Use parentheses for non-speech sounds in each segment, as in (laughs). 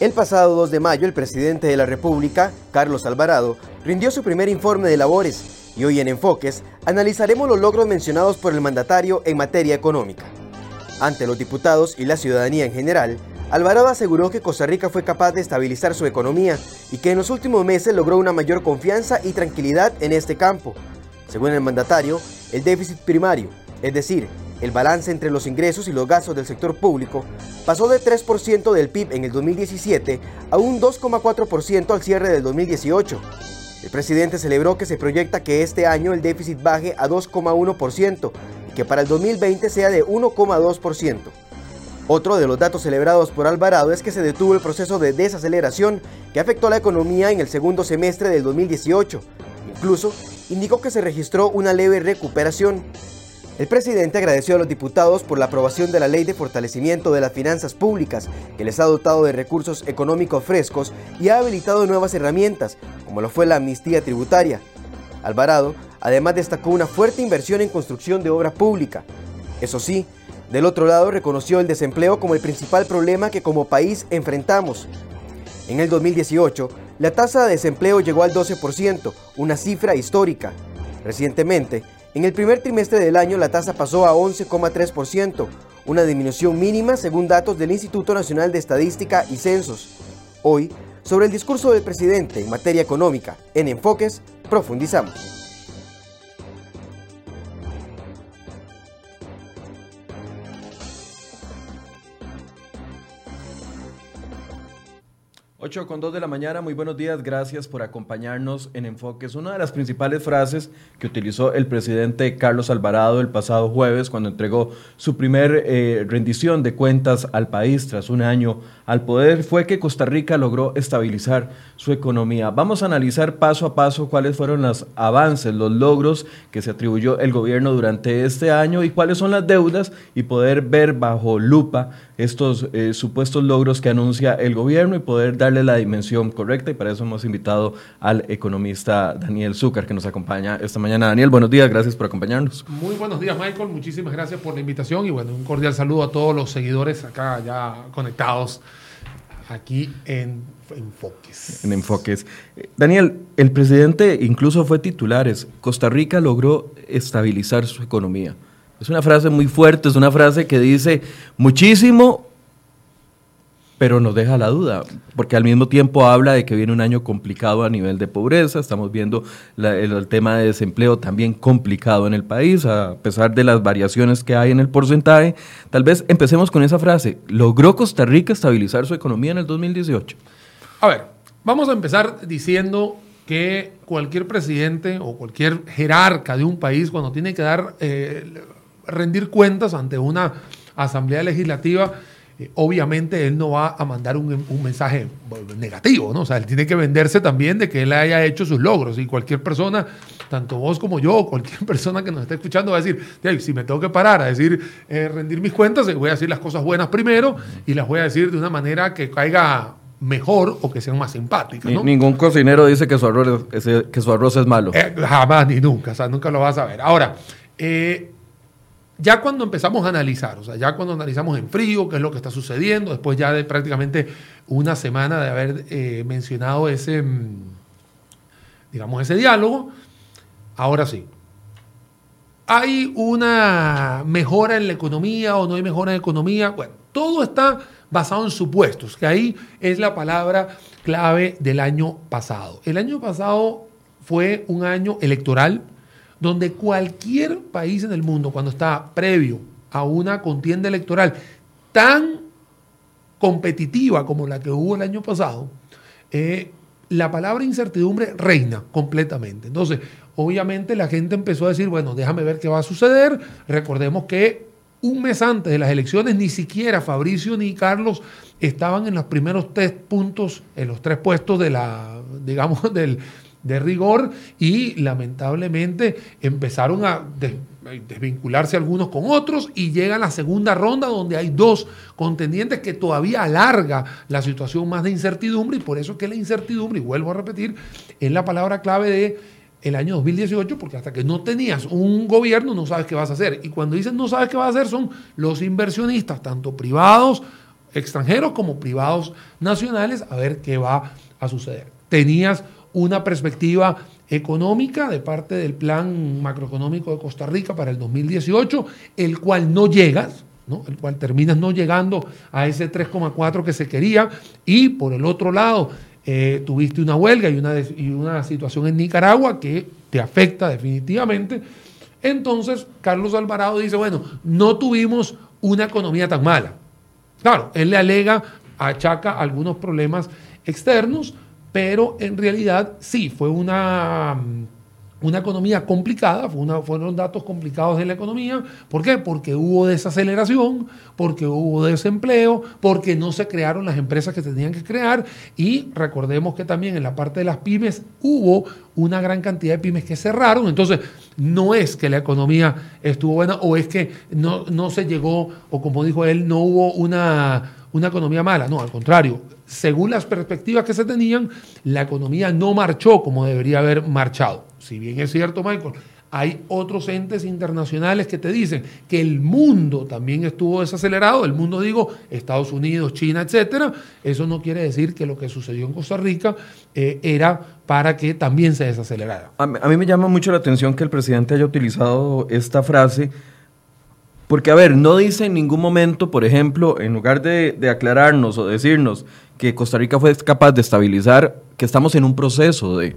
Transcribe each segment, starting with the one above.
El pasado 2 de mayo, el presidente de la República, Carlos Alvarado, rindió su primer informe de labores y hoy en Enfoques analizaremos los logros mencionados por el mandatario en materia económica. Ante los diputados y la ciudadanía en general, Alvarado aseguró que Costa Rica fue capaz de estabilizar su economía y que en los últimos meses logró una mayor confianza y tranquilidad en este campo. Según el mandatario, el déficit primario, es decir, el balance entre los ingresos y los gastos del sector público pasó de 3% del PIB en el 2017 a un 2,4% al cierre del 2018. El presidente celebró que se proyecta que este año el déficit baje a 2,1% y que para el 2020 sea de 1,2%. Otro de los datos celebrados por Alvarado es que se detuvo el proceso de desaceleración que afectó a la economía en el segundo semestre del 2018. Incluso indicó que se registró una leve recuperación. El presidente agradeció a los diputados por la aprobación de la Ley de Fortalecimiento de las Finanzas Públicas, que les ha dotado de recursos económicos frescos y ha habilitado nuevas herramientas, como lo fue la amnistía tributaria. Alvarado además destacó una fuerte inversión en construcción de obra pública. Eso sí, del otro lado reconoció el desempleo como el principal problema que como país enfrentamos. En el 2018, la tasa de desempleo llegó al 12%, una cifra histórica. Recientemente, en el primer trimestre del año la tasa pasó a 11,3%, una disminución mínima según datos del Instituto Nacional de Estadística y Censos. Hoy, sobre el discurso del presidente en materia económica, en Enfoques, profundizamos. 8 con 2 de la mañana, muy buenos días, gracias por acompañarnos en Enfoques. Una de las principales frases que utilizó el presidente Carlos Alvarado el pasado jueves cuando entregó su primer eh, rendición de cuentas al país tras un año al poder fue que Costa Rica logró estabilizar su economía. Vamos a analizar paso a paso cuáles fueron los avances, los logros que se atribuyó el gobierno durante este año y cuáles son las deudas y poder ver bajo lupa estos eh, supuestos logros que anuncia el gobierno y poder darle la dimensión correcta y para eso hemos invitado al economista Daniel Zúcar que nos acompaña esta mañana. Daniel, buenos días, gracias por acompañarnos. Muy buenos días Michael, muchísimas gracias por la invitación y bueno, un cordial saludo a todos los seguidores acá ya conectados aquí en Enfoques. En Enfoques. Daniel, el presidente incluso fue titulares. Costa Rica logró estabilizar su economía. Es una frase muy fuerte, es una frase que dice muchísimo, pero nos deja la duda, porque al mismo tiempo habla de que viene un año complicado a nivel de pobreza, estamos viendo el, tema de desempleo también complicado en el país, a pesar de las variaciones que hay en el porcentaje. Tal vez empecemos con esa frase, ¿logró Costa Rica estabilizar su economía en el 2018? A ver, vamos a empezar diciendo que cualquier presidente o cualquier jerarca de un país, cuando tiene que dar, eh, rendir cuentas ante una asamblea legislativa, eh, obviamente él no va a mandar un, mensaje negativo, ¿no? O sea, él tiene que venderse también de que él haya hecho sus logros y cualquier persona, tanto vos como yo, (laughs) cualquier persona que nos esté escuchando va a decir, si me tengo que parar a decir, eh, rendir mis cuentas, voy a decir las cosas buenas primero y las voy a decir de una manera que caiga mejor o que sean más simpáticas. ¿no? Ningún cocinero dice que su arroz es, que su arroz es malo. Eh, jamás ni nunca, o sea, nunca lo vas a ver. Ahora, eh, ya cuando empezamos a analizar, o sea, ya cuando analizamos en frío qué es lo que está sucediendo, después ya de prácticamente una semana de haber eh, mencionado ese, mm, digamos, ese diálogo, ahora sí. ¿Hay una mejora en la economía o no hay mejora en la economía? Bueno, todo está basado en supuestos, que ahí es la palabra clave del año pasado. El año pasado fue un año electoral donde cualquier país en el mundo, cuando está previo a una contienda electoral tan competitiva como la que hubo el año pasado, eh, la palabra incertidumbre reina completamente. Entonces, obviamente la gente empezó a decir, bueno, déjame ver qué va a suceder. Recordemos que un mes antes de las elecciones ni siquiera Fabricio ni Carlos estaban en los primeros tres puntos, en los tres puestos de la, digamos, (laughs) del, de rigor y lamentablemente empezaron a desvincularse algunos con otros y llega la segunda ronda donde hay dos contendientes que todavía alarga la situación más de incertidumbre y por eso que la incertidumbre, y vuelvo a repetir, es la palabra clave de el año 2018 porque hasta que no tenías un gobierno no sabes qué vas a hacer y cuando dicen no sabes qué vas a hacer son los inversionistas tanto privados extranjeros como privados nacionales, a ver qué va a suceder. Tenías una perspectiva económica de parte del plan macroeconómico de Costa Rica para el 2018, el cual no llegas, ¿no? el cual terminas no llegando a ese 3,4 que se quería, y por el otro lado, eh, tuviste una huelga y una, y una situación en Nicaragua que te afecta definitivamente. Entonces, Carlos Alvarado dice, bueno, no tuvimos una economía tan mala. Claro, él le alega, achaca algunos problemas externos, pero en realidad sí, fue una, una economía complicada, fueron datos complicados de la economía. ¿Por qué? Porque hubo desaceleración, porque hubo desempleo, porque no se crearon las empresas que tenían que crear y recordemos que también en la parte de las pymes hubo una gran cantidad de pymes que cerraron. Entonces, no es que la economía estuvo buena o es que no, no se llegó, o como dijo él, no hubo una, una economía mala. No, al contrario, según las perspectivas que se tenían, la economía no marchó como debería haber marchado. Si bien es cierto, Michael, hay otros entes internacionales que te dicen que el mundo también estuvo desacelerado, el mundo digo Estados Unidos, China, etcétera. Eso no quiere decir que lo que sucedió en Costa Rica eh, era para que también se desacelerara. A, a mí me llama mucho la atención que el presidente haya utilizado esta frase porque, a ver, no dice en ningún momento, por ejemplo, en lugar de, aclararnos o decirnos que Costa Rica fue capaz de estabilizar, que estamos en un proceso de...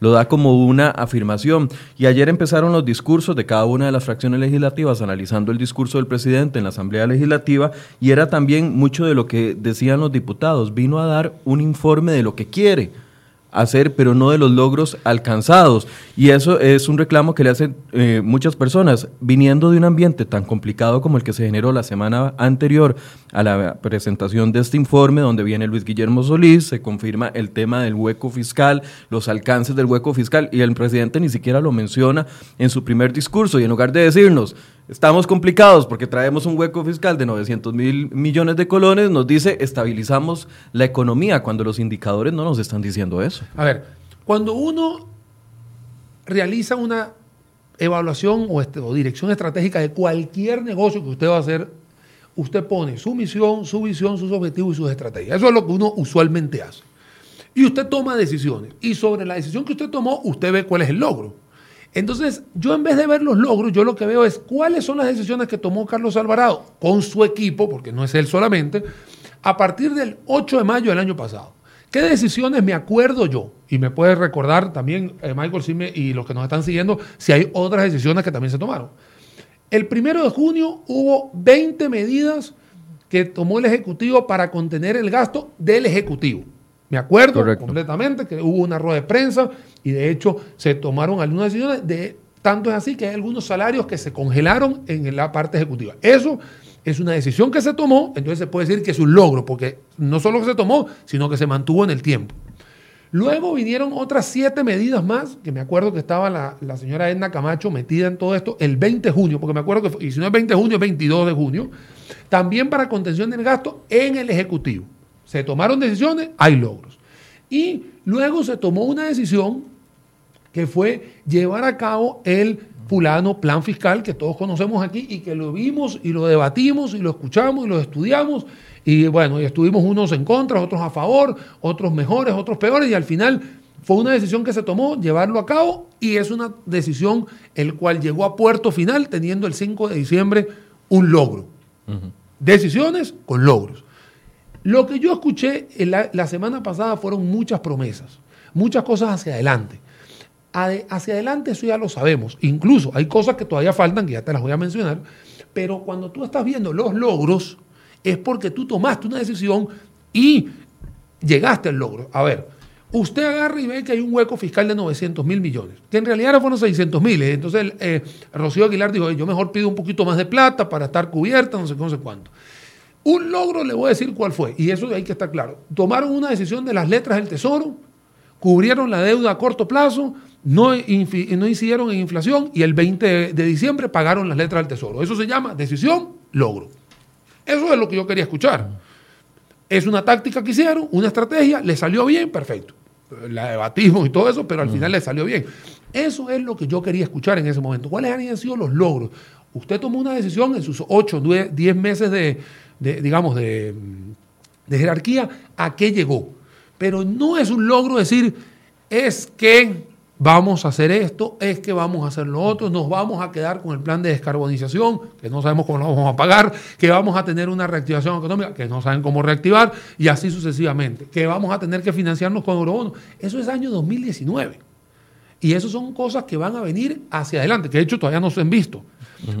Lo da como una afirmación. Y ayer empezaron los discursos de cada una de las fracciones legislativas, analizando el discurso del presidente en la Asamblea Legislativa, y era también mucho de lo que decían los diputados. Vino a dar un informe de lo que quiere hacer, pero no de los logros alcanzados. Y eso es un reclamo que le hacen eh, muchas personas, viniendo de un ambiente tan complicado como el que se generó la semana anterior a la presentación de este informe, donde viene Luis Guillermo Solís, se confirma el tema del hueco fiscal, los alcances del hueco fiscal, y el presidente ni siquiera lo menciona en su primer discurso, y en lugar de decirnos, Estamos complicados porque traemos un hueco fiscal de 900 mil millones de colones, nos dice estabilizamos la economía cuando los indicadores no nos están diciendo eso. A ver, cuando uno realiza una evaluación o, o dirección estratégica de cualquier negocio que usted va a hacer, usted pone su misión, su visión, sus objetivos y sus estrategias. Eso es lo que uno usualmente hace. Y usted toma decisiones. Y sobre la decisión que usted tomó, usted ve cuál es el logro. Entonces, yo en vez de ver los logros, yo lo que veo es cuáles son las decisiones que tomó Carlos Alvarado con su equipo, porque no es él solamente, a partir del 8 de mayo del año pasado. ¿Qué decisiones me acuerdo yo? Y me puede recordar también, eh, Michael Sime y los que nos están siguiendo, si hay otras decisiones que también se tomaron. El primero de junio hubo 20 medidas que tomó el Ejecutivo para contener el gasto del Ejecutivo. Me acuerdo Correcto. completamente que hubo una rueda de prensa y de hecho se tomaron algunas decisiones de tanto es así que hay algunos salarios que se congelaron en la parte ejecutiva. Eso es una decisión que se tomó, entonces se puede decir que es un logro, porque no solo que se tomó, sino que se mantuvo en el tiempo. Luego vinieron otras siete medidas más, que me acuerdo que estaba la, la, señora Edna Camacho metida en todo esto el 20 de junio, porque me acuerdo que, fue, y si no es 20 de junio, es 22 de junio, también para contención del gasto en el Ejecutivo. Se tomaron decisiones, hay logros. Y luego se tomó una decisión que fue llevar a cabo el fulano plan fiscal que todos conocemos aquí y que lo vimos y lo debatimos y lo escuchamos y lo estudiamos y bueno, y estuvimos unos en contra, otros a favor, otros mejores, otros peores y al final fue una decisión que se tomó llevarlo a cabo y es una decisión el cual llegó a puerto final teniendo el 5 de diciembre un logro. Uh -huh. Decisiones con logros. Lo que yo escuché la, semana pasada fueron muchas promesas, muchas cosas hacia adelante. Hacia adelante eso ya lo sabemos. Incluso hay cosas que todavía faltan, que ya te las voy a mencionar, pero cuando tú estás viendo los logros, es porque tú tomaste una decisión y llegaste al logro. A ver, usted agarra y ve que hay un hueco fiscal de 900 mil millones, que en realidad fueron 600 mil. Entonces eh, Rocío Aguilar dijo, yo mejor pido un poquito más de plata para estar cubierta, no sé, no sé cuánto. Un logro le voy a decir cuál fue, y eso hay que estar claro. Tomaron una decisión de las letras del Tesoro, cubrieron la deuda a corto plazo, no, no incidieron en inflación y el 20 de diciembre pagaron las letras del Tesoro. Eso se llama decisión, logro. Eso es lo que yo quería escuchar. Es una táctica que hicieron, una estrategia, le salió bien, perfecto. La debatimos y todo eso, pero al final le salió bien. Eso es lo que yo quería escuchar en ese momento. ¿Cuáles habían sido los logros? Usted tomó una decisión en sus 8, 10 meses de, digamos, de, de jerarquía, ¿a qué llegó? Pero no es un logro decir, es que vamos a hacer esto, es que vamos a hacer lo otro, nos vamos a quedar con el plan de descarbonización, que no sabemos cómo lo vamos a pagar, que vamos a tener una reactivación económica, que no saben cómo reactivar, y así sucesivamente, que vamos a tener que financiarnos con eurobonos. Eso es año 2019. Y eso son cosas que van a venir hacia adelante, que de hecho todavía no se han visto.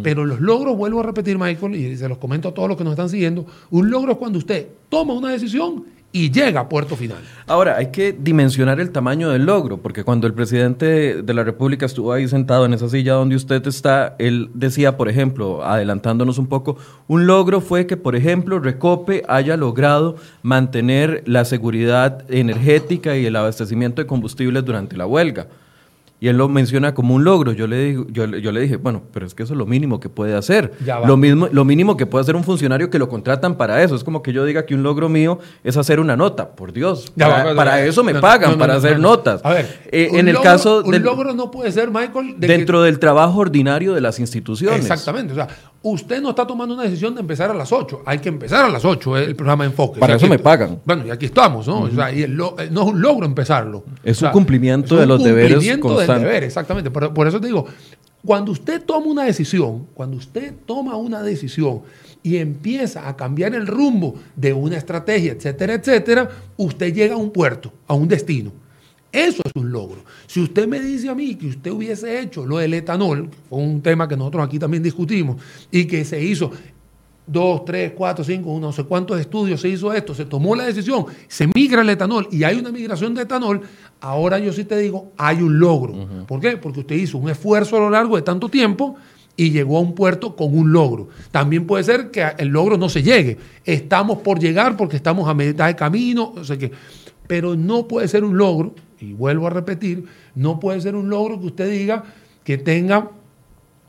Pero los logros, vuelvo a repetir, Michael, y se los comento a todos los que nos están siguiendo, un logro es cuando usted toma una decisión y llega a puerto final. Ahora, hay que dimensionar el tamaño del logro, porque cuando el presidente de la República estuvo ahí sentado en esa silla donde usted está, él decía, por ejemplo, adelantándonos un poco, un logro fue que, por ejemplo, Recope haya logrado mantener la seguridad energética y el abastecimiento de combustibles durante la huelga. Y él lo menciona como un logro. Yo le, digo, yo, yo, le dije, bueno, pero es que eso es lo mínimo que puede hacer. Lo, mismo, lo mínimo que puede hacer un funcionario que lo contratan para eso. Es como que yo diga que un logro mío es hacer una nota. Por Dios. para, eso me pagan, para hacer notas. A ver, eh, en el caso. Un logro no puede ser, Michael. dentro del trabajo ordinario de las instituciones. Exactamente. O sea, usted no está tomando una decisión de empezar a las 8. Hay que empezar a las 8 el programa de enfoque. Para eso me pagan. Bueno, y aquí estamos, ¿no? o sea, y no es un logro empezarlo. Es un cumplimiento de los deberes constantes. Del deber, exactamente. Por, por eso te digo, cuando usted toma una decisión, cuando usted toma una decisión y empieza a cambiar el rumbo de una estrategia, etcétera, etcétera, usted llega a un puerto, a un destino. Eso es un logro. Si usted me dice a mí que usted hubiese hecho lo del etanol, que fue un tema que nosotros aquí también discutimos, y que se hizo dos, tres, cuatro, cinco, no sé cuántos estudios se hizo esto, se tomó la decisión, se migra el etanol y hay una migración de etanol, ahora yo sí te digo, hay un logro. ¿Por qué? Porque usted hizo un esfuerzo a lo largo de tanto tiempo y llegó a un puerto con un logro. También puede ser que el logro no se llegue. Estamos por llegar porque estamos a mitad de camino, o sea que, pero no puede ser un logro y vuelvo a repetir, no puede ser un logro que usted diga que tenga,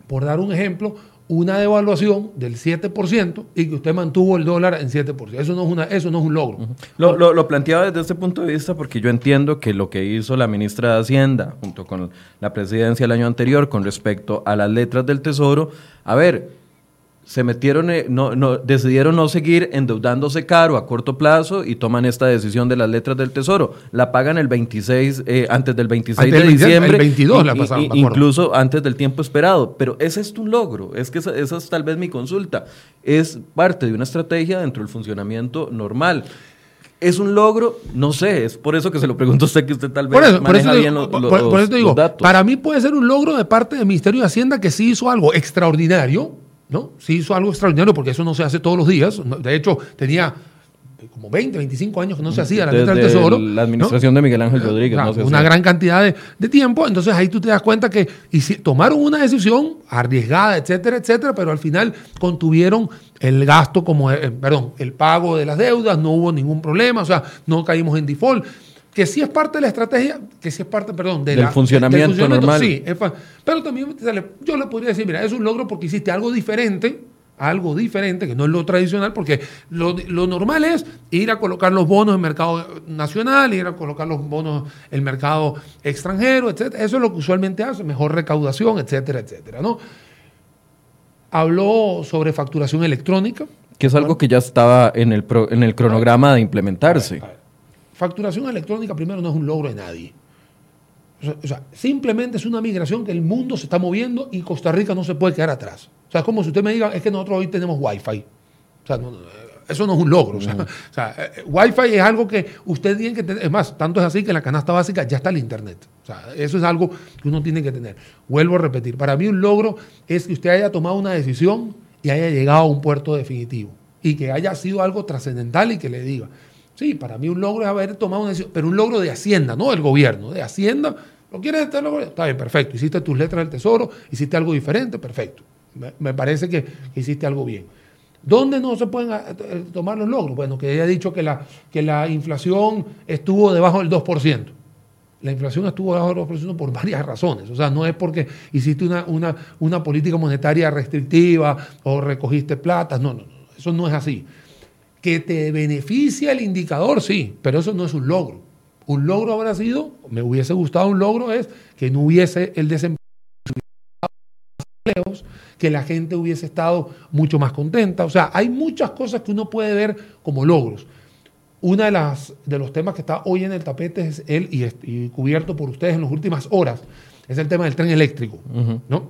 por dar un ejemplo, una devaluación del 7% y que usted mantuvo el dólar en 7%. Eso no es, una, eso no es un logro. lo, lo, planteaba desde este punto de vista porque yo entiendo que lo que hizo la ministra de Hacienda junto con la presidencia el año anterior con respecto a las letras del Tesoro, a ver, se metieron, eh, no, no, decidieron no seguir endeudándose caro a corto plazo y toman esta decisión de las letras del Tesoro. La pagan el 26, eh, antes del 26 de diciembre. El 22 la pasaron. incluso antes del tiempo esperado. Pero ese es un logro. Es que esa, es tal vez mi consulta. Es parte de una estrategia dentro del funcionamiento normal. ¿Es un logro? No sé, es por eso que se lo pregunto a usted, que usted tal vez por maneja bien los, por, eso digo, Para mí puede ser un logro de parte del Ministerio de Hacienda que sí hizo algo extraordinario, ¿no? Sí hizo algo extraordinario porque eso no se hace todos los días. De hecho, tenía como 20, 25 años que no se hacía la letra del tesoro. La administración de Miguel Ángel eh, Rodríguez. una gran cantidad de, tiempo. Entonces ahí tú te das cuenta que tomaron una decisión arriesgada, etcétera, etcétera, pero al final contuvieron el gasto como, eh, perdón, el pago de las deudas, no hubo ningún problema, o sea, no caímos en default que sí es parte de la estrategia, que sí es parte, perdón, del, funcionamiento normal. Sí, pero también yo le podría decir, mira, es un logro porque hiciste algo diferente, algo diferente, que no es lo tradicional, porque lo, normal es ir a colocar los bonos en el mercado nacional, ir a colocar los bonos en el mercado extranjero, etcétera. Eso es lo que usualmente hace, mejor recaudación, etcétera, etcétera, ¿no? Habló sobre facturación electrónica. Que es algo que ya estaba en el, en el cronograma de implementarse. Facturación electrónica primero no es un logro de nadie. O sea, simplemente es una migración que el mundo se está moviendo y Costa Rica no se puede quedar atrás. O sea, es como si usted me diga, es que nosotros hoy tenemos Wi-Fi. O sea, eso no es un logro. (laughs) O sea, eh, eh, Wi-Fi es algo que usted tiene que tener. Es más, tanto es así que en la canasta básica ya está el Internet. O sea, eso es algo que uno tiene que tener. Vuelvo a repetir. Para mí un logro es que usted haya tomado una decisión y haya llegado a un puerto definitivo. Y que haya sido algo trascendental y que le diga, Sí, para mí un logro es haber tomado una decisión, pero un logro de Hacienda, no del gobierno, de Hacienda. ¿Lo quieres estar Está bien, perfecto. Hiciste tus letras del tesoro, hiciste algo diferente, perfecto. Me, parece que hiciste algo bien. ¿Dónde no se pueden ah, eh, tomar los logros? Bueno, que haya dicho que la, que la inflación estuvo debajo del 2%. La inflación estuvo debajo del 2% por varias razones. O sea, no es porque hiciste una, una, una política monetaria restrictiva o recogiste plata. No, no, no. Eso no es así. Que te beneficia el indicador, sí, pero eso no es un logro. Un logro habrá sido, me hubiese gustado un logro, es que no hubiese el desempleo que la gente hubiese estado mucho más contenta. O sea, hay muchas cosas que uno puede ver como logros. Una de las de los temas que está hoy en el tapete es él y, cubierto por ustedes en las últimas horas es el tema del tren eléctrico, ¿no?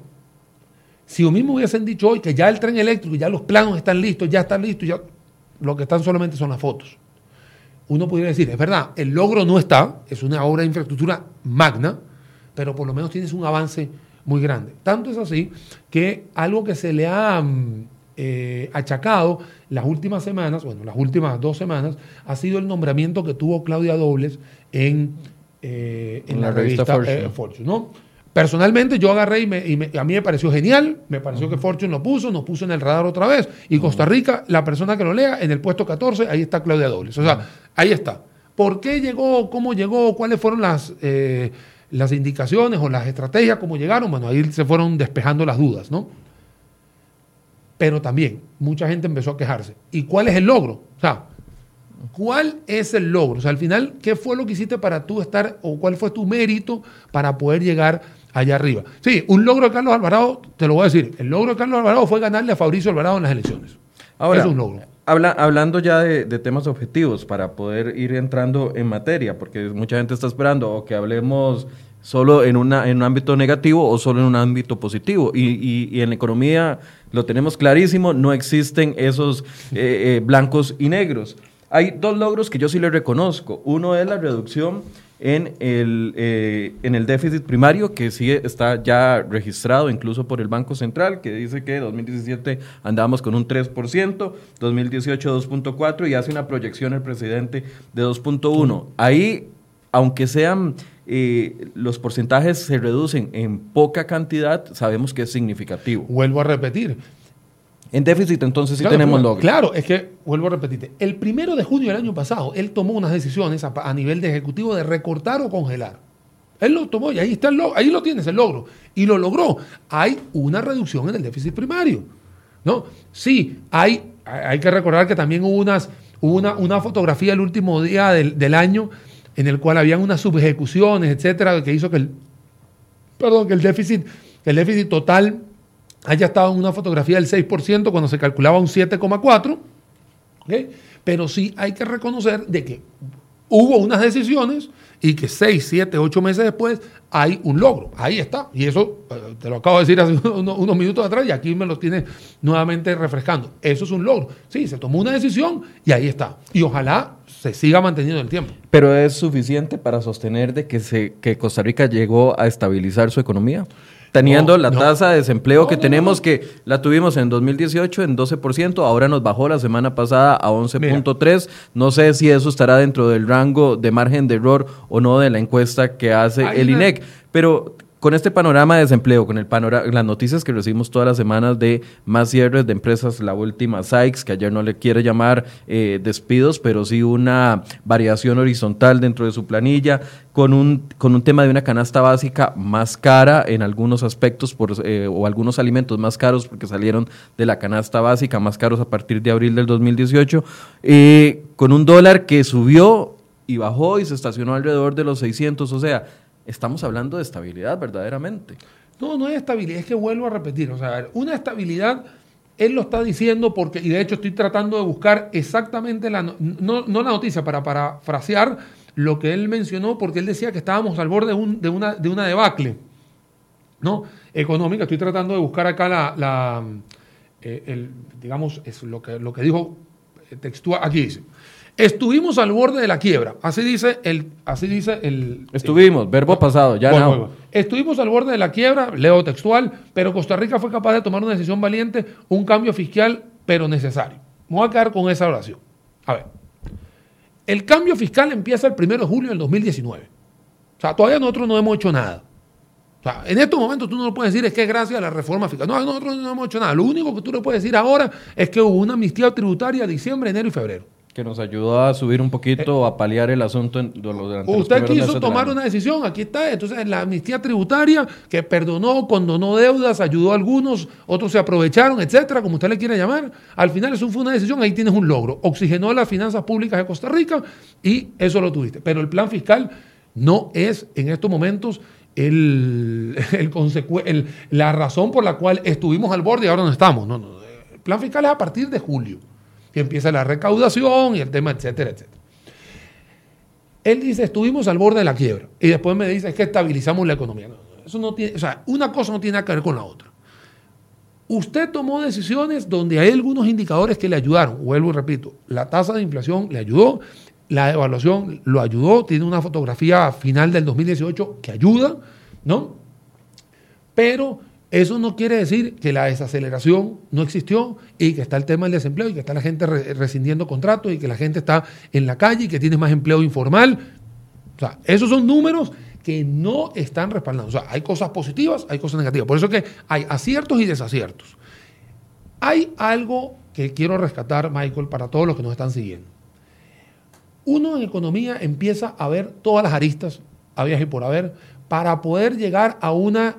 Si lo mismo hubiesen dicho hoy que ya el tren eléctrico, ya los planos están listos, ya están listos, ya lo que están solamente son las fotos. Uno podría decir, es verdad, el logro no está, es una obra de infraestructura magna, pero por lo menos tienes un avance muy grande. Tanto es así que algo que se le ha mm, eh, achacado las últimas semanas, bueno, las últimas dos semanas, ha sido el nombramiento que tuvo Claudia Dobles en, eh, en, la, revista, Fortune. Eh, ¿no? Personalmente yo agarré y, me, a mí me pareció genial, me pareció que Fortune lo puso, nos puso en el radar otra vez, y Costa Rica, la persona que lo lea, en el puesto 14, ahí está Claudia Dobles. O sea, ahí está. ¿Por qué llegó? ¿Cómo llegó? ¿Cuáles fueron las, las indicaciones o las estrategias? ¿Cómo llegaron? Bueno, ahí se fueron despejando las dudas, ¿no? pero también mucha gente empezó a quejarse. ¿Y cuál es el logro? O sea, ¿cuál es el logro? O sea, al final, ¿qué fue lo que hiciste para tú estar, o cuál fue tu mérito para poder llegar allá arriba? Sí, un logro de Carlos Alvarado, te lo voy a decir, el logro de Carlos Alvarado fue ganarle a Fabricio Alvarado en las elecciones. Ahora, es un logro. hablando ya de, de, temas objetivos, para poder ir entrando en materia, porque mucha gente está esperando o que hablemos solo en, una, en un ámbito negativo o solo en un ámbito positivo. Y, y, en la economía lo tenemos clarísimo, no existen esos eh, eh, blancos y negros. Hay dos logros que yo sí le reconozco. Uno es la reducción en el, eh, en el déficit primario, que sí está ya registrado incluso por el Banco Central, que dice que 2017 andábamos con un 3%, 2018 2.4% y hace una proyección el presidente de 2.1%. Ahí, aunque sean eh, los porcentajes se reducen en poca cantidad, sabemos que es significativo. Vuelvo a repetir. En déficit entonces sí tenemos logro. Claro, es que, vuelvo a repetirte, el primero de junio del año pasado, él tomó unas decisiones a, nivel de ejecutivo de recortar o congelar. Él lo tomó y ahí está el logro, ahí lo tienes, el logro. Y lo logró. Hay una reducción en el déficit primario. ¿No? Sí, hay, hay que recordar que también hubo unas, una, una fotografía el último día del, del año en el cual habían unas subejecuciones, etcétera, que hizo que el, perdón, que el déficit, el déficit total haya estado en una fotografía del 6% cuando se calculaba un 7,4%. Pero sí hay que reconocer de que hubo unas decisiones y que 6, 7, 8 meses después hay un logro. Ahí está. Y eso eh, te lo acabo de decir hace (laughs) unos, minutos atrás y aquí me lo tiene nuevamente refrescando. Eso es un logro. Sí, se tomó una decisión y ahí está. Y ojalá se siga manteniendo el tiempo. Pero es suficiente para sostener de que, se, que Costa Rica llegó a estabilizar su economía. Teniendo la tasa de desempleo que tenemos, que la tuvimos en 2018 en 12%, ahora nos bajó la semana pasada a 11.3%. No sé si eso estará dentro del rango de margen de error o no de la encuesta que hace el INEC. Pero con este panorama de desempleo, con el panorama, las noticias que recibimos todas las semanas de más cierres de empresas, la última Sykes, que ayer no le quiere llamar eh, despidos, pero sí una variación horizontal dentro de su planilla, con un, con un tema de una canasta básica más cara en algunos aspectos por, eh, o algunos alimentos más caros porque salieron de la canasta básica, más caros a partir de abril del 2018, eh, con un dólar que subió y bajó y se estacionó alrededor de los 600, o sea, estamos hablando de estabilidad verdaderamente. No, no hay estabilidad, es que vuelvo a repetir, o sea, una estabilidad, él lo está diciendo porque, y de hecho estoy tratando de buscar exactamente la, no, no la noticia, para parafrasear lo que él mencionó, porque él decía que estábamos al borde de, un, de, una, de una debacle, ¿no? Económica, estoy tratando de buscar acá la, eh, el, digamos, es lo que, lo que dijo textual, aquí dice. Estuvimos al borde de la quiebra. Así dice el. Así dice el Estuvimos, verbo pasado, ya no. Estuvimos al borde de la quiebra, leo textual, pero Costa Rica fue capaz de tomar una decisión valiente, un cambio fiscal, pero necesario. Me voy a quedar con esa oración. A ver. El cambio fiscal empieza el 1 de julio del 2019. O sea, todavía nosotros no hemos hecho nada. O sea, en estos momentos tú no lo puedes decir es que es gracias a la reforma fiscal. No, nosotros no hemos hecho nada. Lo único que tú le puedes decir ahora es que hubo una amnistía tributaria diciembre, enero y febrero. Que nos ayudó a subir un poquito, a paliar el asunto en, durante Usted quiso tomar una decisión, aquí está. Entonces, la amnistía tributaria que perdonó, condonó deudas, ayudó a algunos, otros se aprovecharon, etcétera, como usted le quiera llamar. Al final, eso fue una decisión, ahí tienes un logro. Oxigenó las finanzas públicas de Costa Rica y eso lo tuviste. Pero el plan fiscal no es en estos momentos el, (laughs) el, la razón por la cual estuvimos al borde y ahora no estamos. No, no. El plan fiscal es a partir de julio, que empieza la recaudación y el tema, etcétera, etcétera. Él dice, estuvimos al borde de la quiebra. Y después me dice, es que estabilizamos la economía. eso no tiene, o sea, una cosa no tiene nada que ver con la otra. Usted tomó decisiones donde hay algunos indicadores que le ayudaron. Vuelvo y repito, la tasa de inflación le ayudó, la evaluación lo ayudó, tiene una fotografía final del 2018 que ayuda, ¿no? Pero eso no quiere decir que la desaceleración no existió y que está el tema del desempleo y que está la gente rescindiendo contratos y que la gente está en la calle y que tiene más empleo informal. O sea, esos son números que no están respaldando. O sea, hay cosas positivas, hay cosas negativas. Por eso que hay aciertos y desaciertos. Hay algo que quiero rescatar, Michael, para todos los que nos están siguiendo. Uno en economía empieza a ver todas las aristas, había y por haber, para poder llegar a una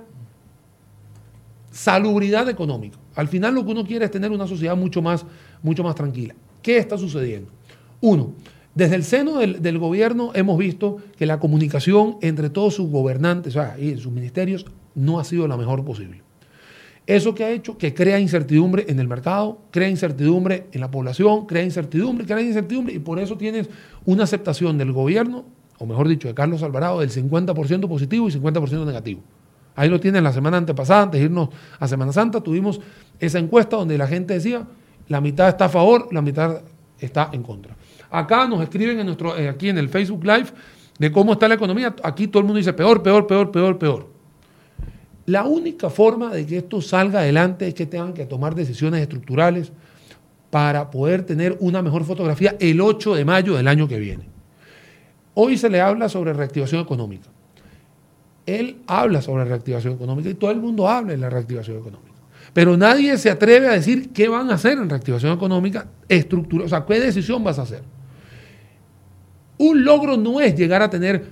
salubridad económica. Al final lo que uno quiere es tener una sociedad mucho más, mucho más tranquila. ¿Qué está sucediendo? Uno, desde el seno del, gobierno hemos visto que la comunicación entre todos sus gobernantes y sus ministerios no ha sido la mejor posible. Eso que ha hecho que crea incertidumbre en el mercado, crea incertidumbre en la población, crea incertidumbre, crea incertidumbre y por eso tienes una aceptación del gobierno, o mejor dicho, de Carlos Alvarado, del 50% positivo y 50% negativo. Ahí lo tienen la semana antepasada, antes de irnos a Semana Santa, tuvimos esa encuesta donde la gente decía, la mitad está a favor, la mitad está en contra. Acá nos escriben en nuestro, eh, aquí en el Facebook Live de cómo está la economía. Aquí todo el mundo dice peor, peor, peor, peor, peor. La única forma de que esto salga adelante es que tengan que tomar decisiones estructurales para poder tener una mejor fotografía el 8 de mayo del año que viene. Hoy se le habla sobre reactivación económica. Él habla sobre reactivación económica y todo el mundo habla de la reactivación económica. Pero nadie se atreve a decir qué van a hacer en reactivación económica, estructura, o sea, qué decisión vas a hacer. Un logro no es llegar a tener,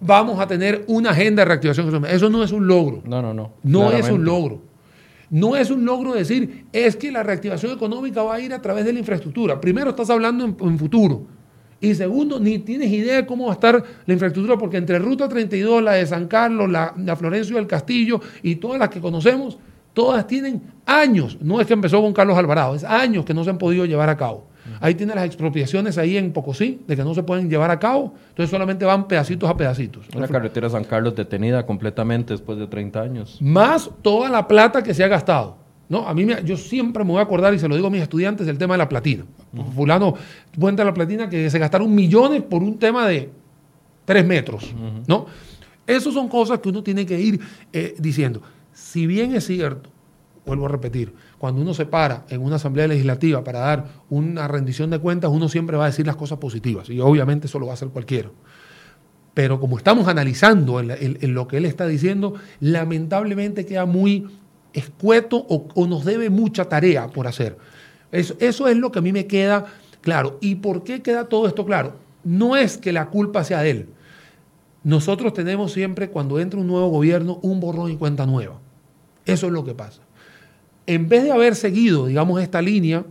vamos a tener una agenda de reactivación económica. Eso no es un logro. No, no, no. No es un logro. No es un logro decir, es que la reactivación económica va a ir a través de la infraestructura. Primero, estás hablando en, futuro. Y segundo, ni tienes idea de cómo va a estar la infraestructura, porque entre Ruta 32, la de San Carlos, la, la Florencio del Castillo y todas las que conocemos, todas tienen años. No es que empezó con Carlos Alvarado, es años que no se han podido llevar a cabo. Ahí tiene las expropiaciones ahí en Pocosí, de que no se pueden llevar a cabo. Entonces solamente van pedacitos a pedacitos. Una carretera San Carlos detenida completamente después de 30 años. Más toda la plata que se ha gastado. ¿No? A mí yo siempre me voy a acordar, y se lo digo a mis estudiantes, del tema de la platina. Fulano cuenta la platina que se gastaron millones por un tema de tres metros. ¿no? Esas son cosas que uno tiene que ir eh, diciendo. Si bien es cierto, vuelvo a repetir, cuando uno se para en una asamblea legislativa para dar una rendición de cuentas, uno siempre va a decir las cosas positivas y obviamente eso lo va a hacer cualquiera. Pero como estamos analizando en, lo que él está diciendo, lamentablemente queda muy escueto o, nos debe mucha tarea por hacer. Eso, eso es lo que a mí me queda claro. ¿Y por qué queda todo esto claro? No es que la culpa sea de él. Nosotros tenemos siempre, cuando entra un nuevo gobierno, un borrón y cuenta nueva. Eso es lo que pasa en vez de haber seguido, digamos, esta línea,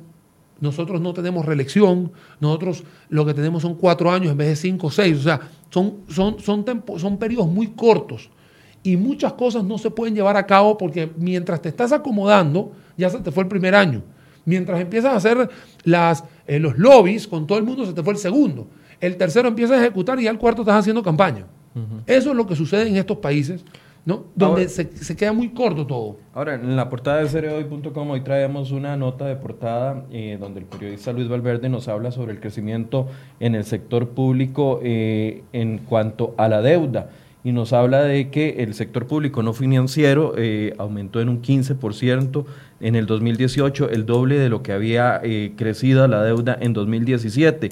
nosotros no tenemos reelección, nosotros lo que tenemos son cuatro años en vez de cinco o seis, o sea, son, son, son, son periodos muy cortos y muchas cosas no se pueden llevar a cabo porque mientras te estás acomodando, ya se te fue el primer año. Mientras empiezas a hacer las, eh, los lobbies con todo el mundo, se te fue el segundo. El tercero empieza a ejecutar y ya el cuarto estás haciendo campaña. Eso es lo que sucede en estos países ¿no? Donde se, queda muy corto todo. Ahora, en la portada de cereohoy.com hoy traemos una nota de portada eh, donde el periodista Luis Valverde nos habla sobre el crecimiento en el sector público eh, en cuanto a la deuda y nos habla de que el sector público no financiero eh, aumentó en un 15% en el 2018, el doble de lo que había crecido la deuda en 2017.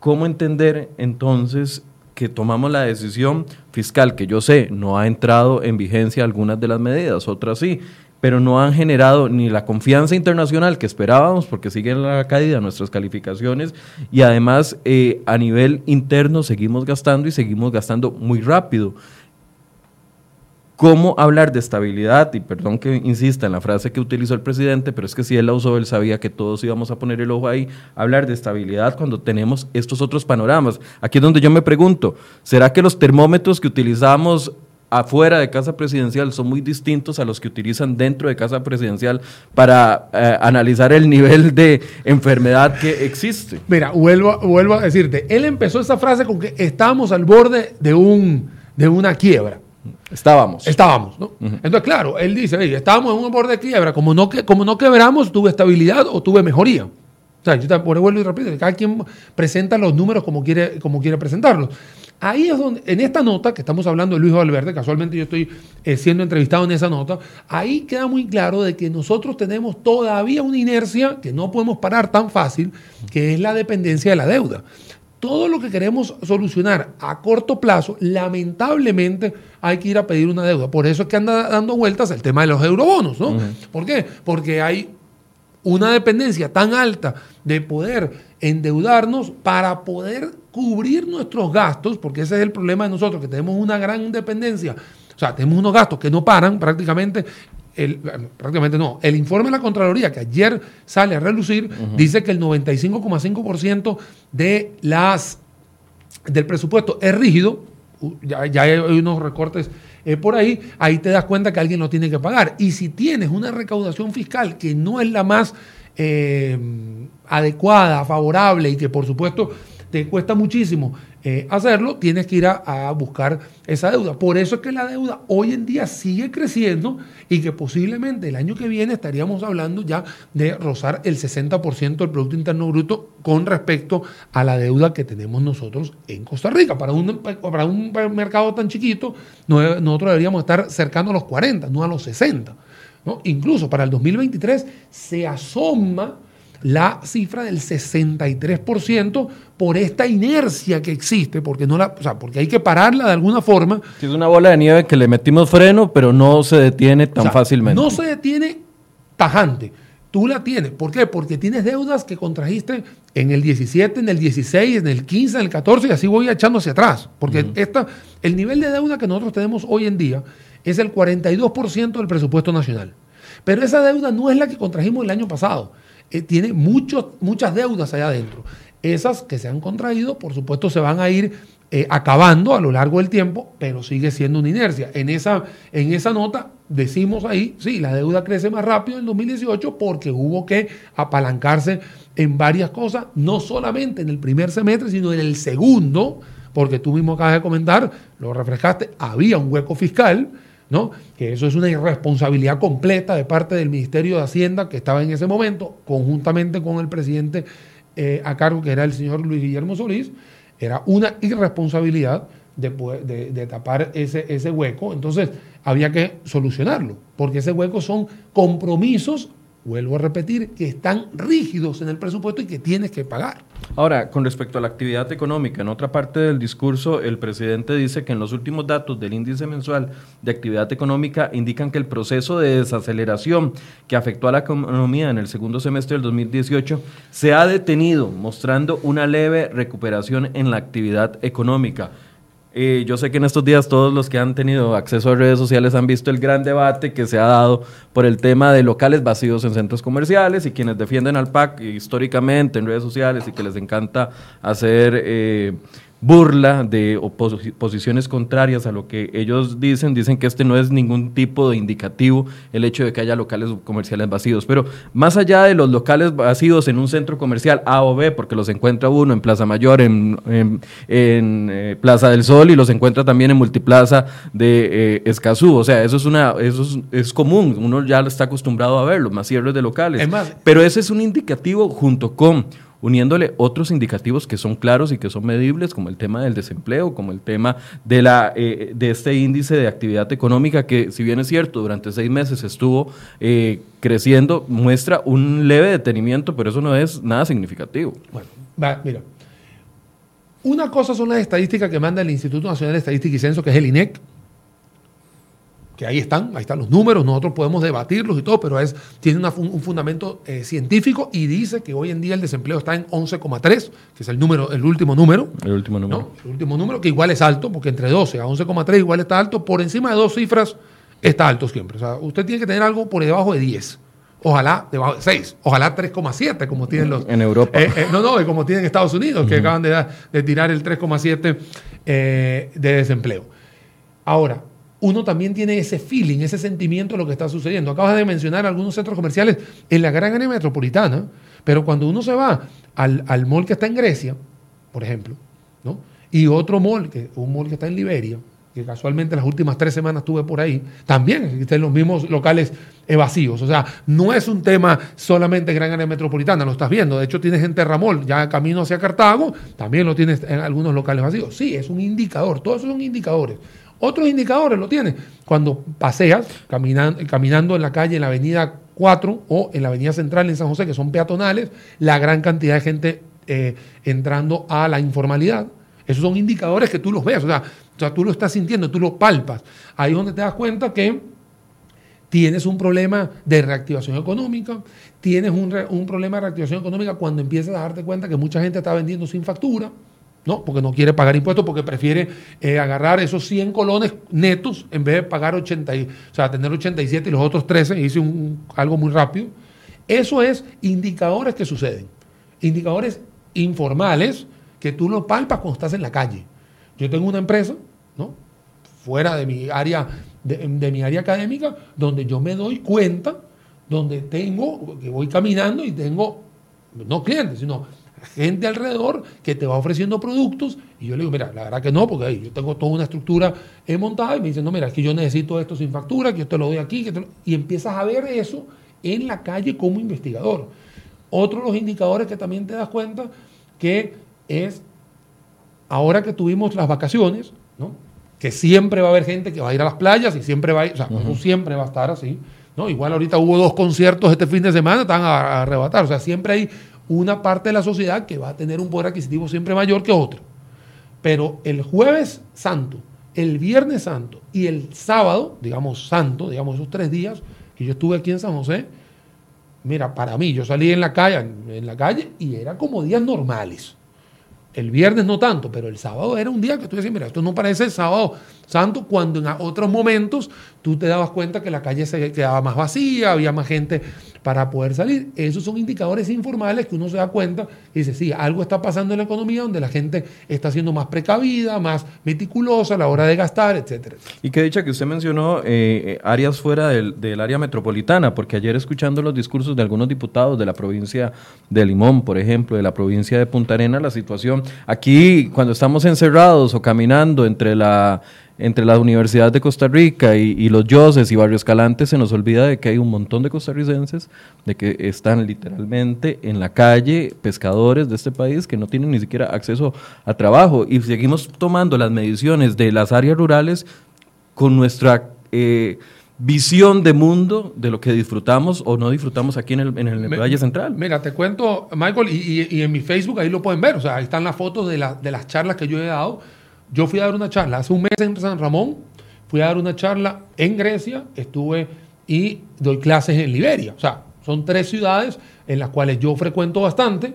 ¿Cómo entender entonces que tomamos la decisión fiscal, que yo sé, no ha entrado en vigencia algunas de las medidas, otras sí, pero no han generado ni la confianza internacional que esperábamos, porque siguen la caída nuestras calificaciones, y además eh, a nivel interno seguimos gastando y seguimos gastando muy rápido. ¿Cómo hablar de estabilidad? Y perdón que insista en la frase que utilizó el presidente, pero es que si él la usó, él sabía que todos íbamos a poner el ojo ahí. Hablar de estabilidad cuando tenemos estos otros panoramas. Aquí es donde yo me pregunto, ¿será que los termómetros que utilizamos afuera de casa presidencial son muy distintos a los que utilizan dentro de casa presidencial para eh, analizar el nivel de enfermedad que existe? Mira, vuelvo, vuelvo a decirte, él empezó esa frase con que estábamos al borde de, un, de una quiebra. Estábamos. Estábamos, ¿no? Entonces, claro, él dice, estábamos en un borde de quiebra, como no, como no quebramos, tuve estabilidad o tuve mejoría. O sea, yo te vuelvo y repito, cada quien presenta los números como quiere, como quiere presentarlos. Ahí es donde, en esta nota que estamos hablando de Luis Valverde, casualmente yo estoy eh, siendo entrevistado en esa nota, ahí queda muy claro de que nosotros tenemos todavía una inercia que no podemos parar tan fácil, que es la dependencia de la deuda todo lo que queremos solucionar a corto plazo, lamentablemente hay que ir a pedir una deuda. Por eso es que anda dando vueltas el tema de los eurobonos, ¿no? ¿Por qué? Porque hay una dependencia tan alta de poder endeudarnos para poder cubrir nuestros gastos, porque ese es el problema de nosotros, que tenemos una gran dependencia. O sea, tenemos unos gastos que no paran prácticamente. Prácticamente no, el informe de la Contraloría que ayer sale a relucir dice que el 95,5% de las del presupuesto es rígido, ya, hay unos recortes eh, por ahí, ahí te das cuenta que alguien lo tiene que pagar. Y si tienes una recaudación fiscal que no es la más eh, adecuada, favorable y que por supuesto te cuesta muchísimo eh, hacerlo, tienes que ir a, buscar esa deuda. Por eso es que la deuda hoy en día sigue creciendo y que posiblemente el año que viene estaríamos hablando ya de rozar el 60% del Producto Interno Bruto con respecto a la deuda que tenemos nosotros en Costa Rica. Para un, para un mercado tan chiquito, nosotros deberíamos estar cercando a los 40, no a los 60. ¿no? Incluso para el 2023 se asoma la cifra del 63% por esta inercia que existe, porque, no la, porque hay que pararla de alguna forma. Es una bola de nieve que le metimos freno, pero no se detiene tan fácilmente. No se detiene tajante. Tú la tienes. ¿Por qué? Porque tienes deudas que contrajiste en el 17, en el 16, en el 15, en el 14 y así voy echando hacia atrás. Porque esta, el nivel de deuda que nosotros tenemos hoy en día es el 42% del presupuesto nacional. Pero esa deuda no es la que contrajimos el año pasado. Eh, tiene muchas deudas allá adentro. Esas que se han contraído, por supuesto, se van a ir eh, acabando a lo largo del tiempo, pero sigue siendo una inercia. En esa, en esa nota decimos ahí, sí, la deuda crece más rápido en 2018 porque hubo que apalancarse en varias cosas, no solamente en el primer semestre, sino en el segundo, porque tú mismo acabas de comentar, lo refrescaste, había un hueco fiscal ¿no? Que eso es una irresponsabilidad completa de parte del Ministerio de Hacienda que estaba en ese momento, conjuntamente con el presidente eh, a cargo, que era el señor Luis Guillermo Solís, era una irresponsabilidad de, de, tapar ese, ese hueco. Entonces, había que solucionarlo, porque ese hueco son compromisos vuelvo a repetir, que están rígidos en el presupuesto y que tienes que pagar. Ahora, con respecto a la actividad económica, en otra parte del discurso, el presidente dice que en los últimos datos del índice mensual de actividad económica indican que el proceso de desaceleración que afectó a la economía en el segundo semestre del 2018 se ha detenido, mostrando una leve recuperación en la actividad económica. Eh, yo sé que en estos días todos los que han tenido acceso a redes sociales han visto el gran debate que se ha dado por el tema de locales vacíos en centros comerciales y quienes defienden al PAC históricamente en redes sociales y que les encanta hacer... Eh, burla de posiciones contrarias a lo que ellos dicen, dicen que este no es ningún tipo de indicativo el hecho de que haya locales comerciales vacíos. Pero más allá de los locales vacíos en un centro comercial A o B, porque los encuentra uno en Plaza Mayor, en, en, eh, Plaza del Sol y los encuentra también en Multiplaza de eh, Escazú. O sea, eso es una, eso es, común, uno ya está acostumbrado a verlo, más cierres de locales. Pero ese es un indicativo junto con uniéndole otros indicativos que son claros y que son medibles, como el tema del desempleo, como el tema de, la, eh, de este índice de actividad económica que, si bien es cierto, durante seis meses estuvo eh, creciendo, muestra un leve detenimiento, pero eso no es nada significativo. Bueno, va, mira. Una cosa son las estadísticas que manda el Instituto Nacional de Estadística y Censo, que es el INEC, que ahí están, ahí están los números, nosotros podemos debatirlos y todo, pero es, tiene un fundamento eh, científico y dice que hoy en día el desempleo está en 11,3, que es el número, el último número. El último número. El último número, que igual es alto, porque entre 12 a 11,3 igual está alto, por encima de dos cifras está alto siempre. O sea, usted tiene que tener algo por debajo de 10. Ojalá debajo de 6, ojalá 3,7 como tienen los... En Europa. Eh, eh, no, no, como tienen Estados Unidos, que acaban de, de, tirar el 3,7 de desempleo. Ahora, uno también tiene ese feeling, ese sentimiento de lo que está sucediendo. Acabas de mencionar algunos centros comerciales en la gran área metropolitana, pero cuando uno se va al, al mall que está en Grecia, por ejemplo, ¿no? y otro mall, que, un mall que está en Liberia, que casualmente las últimas tres semanas estuve por ahí, también existen los mismos locales vacíos. O sea, no es un tema solamente gran área metropolitana, lo estás viendo. De hecho, tienes en Terramol, ya camino hacia Cartago, también lo tienes en algunos locales vacíos. Sí, es un indicador, todos son indicadores. Otros indicadores lo tienes. Cuando paseas caminando, en la calle, en la avenida 4 o en la avenida central en San José, que son peatonales, la gran cantidad de gente eh, entrando a la informalidad. Esos son indicadores que tú los ves, o sea, o sea, tú lo estás sintiendo, tú lo palpas. Ahí es donde te das cuenta que tienes un problema de reactivación económica, tienes un, un problema de reactivación económica cuando empiezas a darte cuenta que mucha gente está vendiendo sin factura, ¿no? Porque no quiere pagar impuestos, porque prefiere eh, agarrar esos 100 colones netos en vez de pagar 80, o sea, tener 87 y los otros 13, hice un, algo muy rápido. Eso es indicadores que suceden, indicadores informales que tú lo palpas cuando estás en la calle. Yo tengo una empresa, ¿no? Fuera de mi área, de, de mi área académica, donde yo me doy cuenta, donde tengo, que voy caminando y tengo, no clientes, sino gente alrededor que te va ofreciendo productos y yo le digo, mira, la verdad que no, porque yo tengo toda una estructura montada y me dicen, no, mira, es que yo necesito esto sin factura, que yo te lo doy aquí, y empiezas a ver eso en la calle como investigador. Otro de los indicadores que también te das cuenta que es, ahora que tuvimos las vacaciones, ¿no? que siempre va a haber gente que va a ir a las playas y siempre va a ir, o sea, no siempre va a estar así, ¿no? Igual ahorita hubo dos conciertos este fin de semana, están a, arrebatar, o sea, siempre hay una parte de la sociedad que va a tener un poder adquisitivo siempre mayor que otra. Pero el jueves santo, el viernes santo y el sábado, digamos santo, digamos esos tres días que yo estuve aquí en San José, mira, para mí, yo salí en la calle, en la calle y era como días normales. El viernes no tanto, pero el sábado era un día que tú decías, mira, esto no parece el sábado santo, cuando en otros momentos tú te dabas cuenta que la calle se quedaba más vacía, había más gente para poder salir. Esos son indicadores informales que uno se da cuenta y dice, sí, algo está pasando en la economía donde la gente está siendo más precavida, más meticulosa a la hora de gastar, etcétera. Y qué dicha que usted mencionó eh, áreas fuera del, del, área metropolitana, porque ayer escuchando los discursos de algunos diputados de la provincia de Limón, por ejemplo, de la provincia de Punta Arena, la situación aquí cuando estamos encerrados o caminando entre la entre la Universidad de Costa Rica y, los Yoses y Barrio Escalante se nos olvida de que hay un montón de costarricenses de que están literalmente en la calle, pescadores de este país que no tienen ni siquiera acceso a trabajo. Y seguimos tomando las mediciones de las áreas rurales con nuestra eh, visión de mundo de lo que disfrutamos o no disfrutamos aquí en el, en el Valle Central. Mira, te cuento, Michael, y, y, en mi Facebook ahí lo pueden ver, o sea, ahí están las fotos de, la, de las charlas que yo he dado yo fui a dar una charla hace un mes en San Ramón, fui a dar una charla en Grecia, estuve y doy clases en Liberia. O sea, son tres ciudades en las cuales yo frecuento bastante.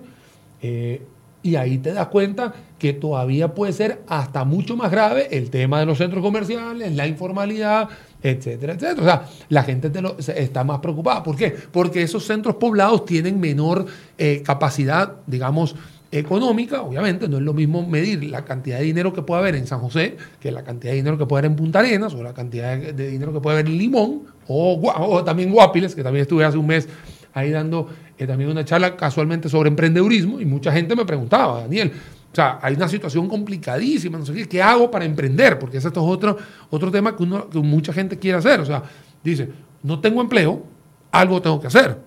Eh, y ahí te das cuenta que todavía puede ser hasta mucho más grave el tema de los centros comerciales, la informalidad, etcétera, etcétera. O sea, la gente está más preocupada. ¿Por qué? Porque esos centros poblados tienen menor eh, capacidad, digamos, económica, obviamente, no es lo mismo medir la cantidad de dinero que puede haber en San José que la cantidad de dinero que puede haber en Punta Arenas o la cantidad de dinero que puede haber en Limón o, también Guapiles, que también estuve hace un mes ahí dando eh, también una charla casualmente sobre emprendedurismo y mucha gente me preguntaba, Daniel, o sea, hay una situación complicadísima, no sé qué, ¿qué hago para emprender? Porque ese es otro, otro tema que, uno, que mucha gente quiere hacer, o sea, dice, no tengo empleo, algo tengo que hacer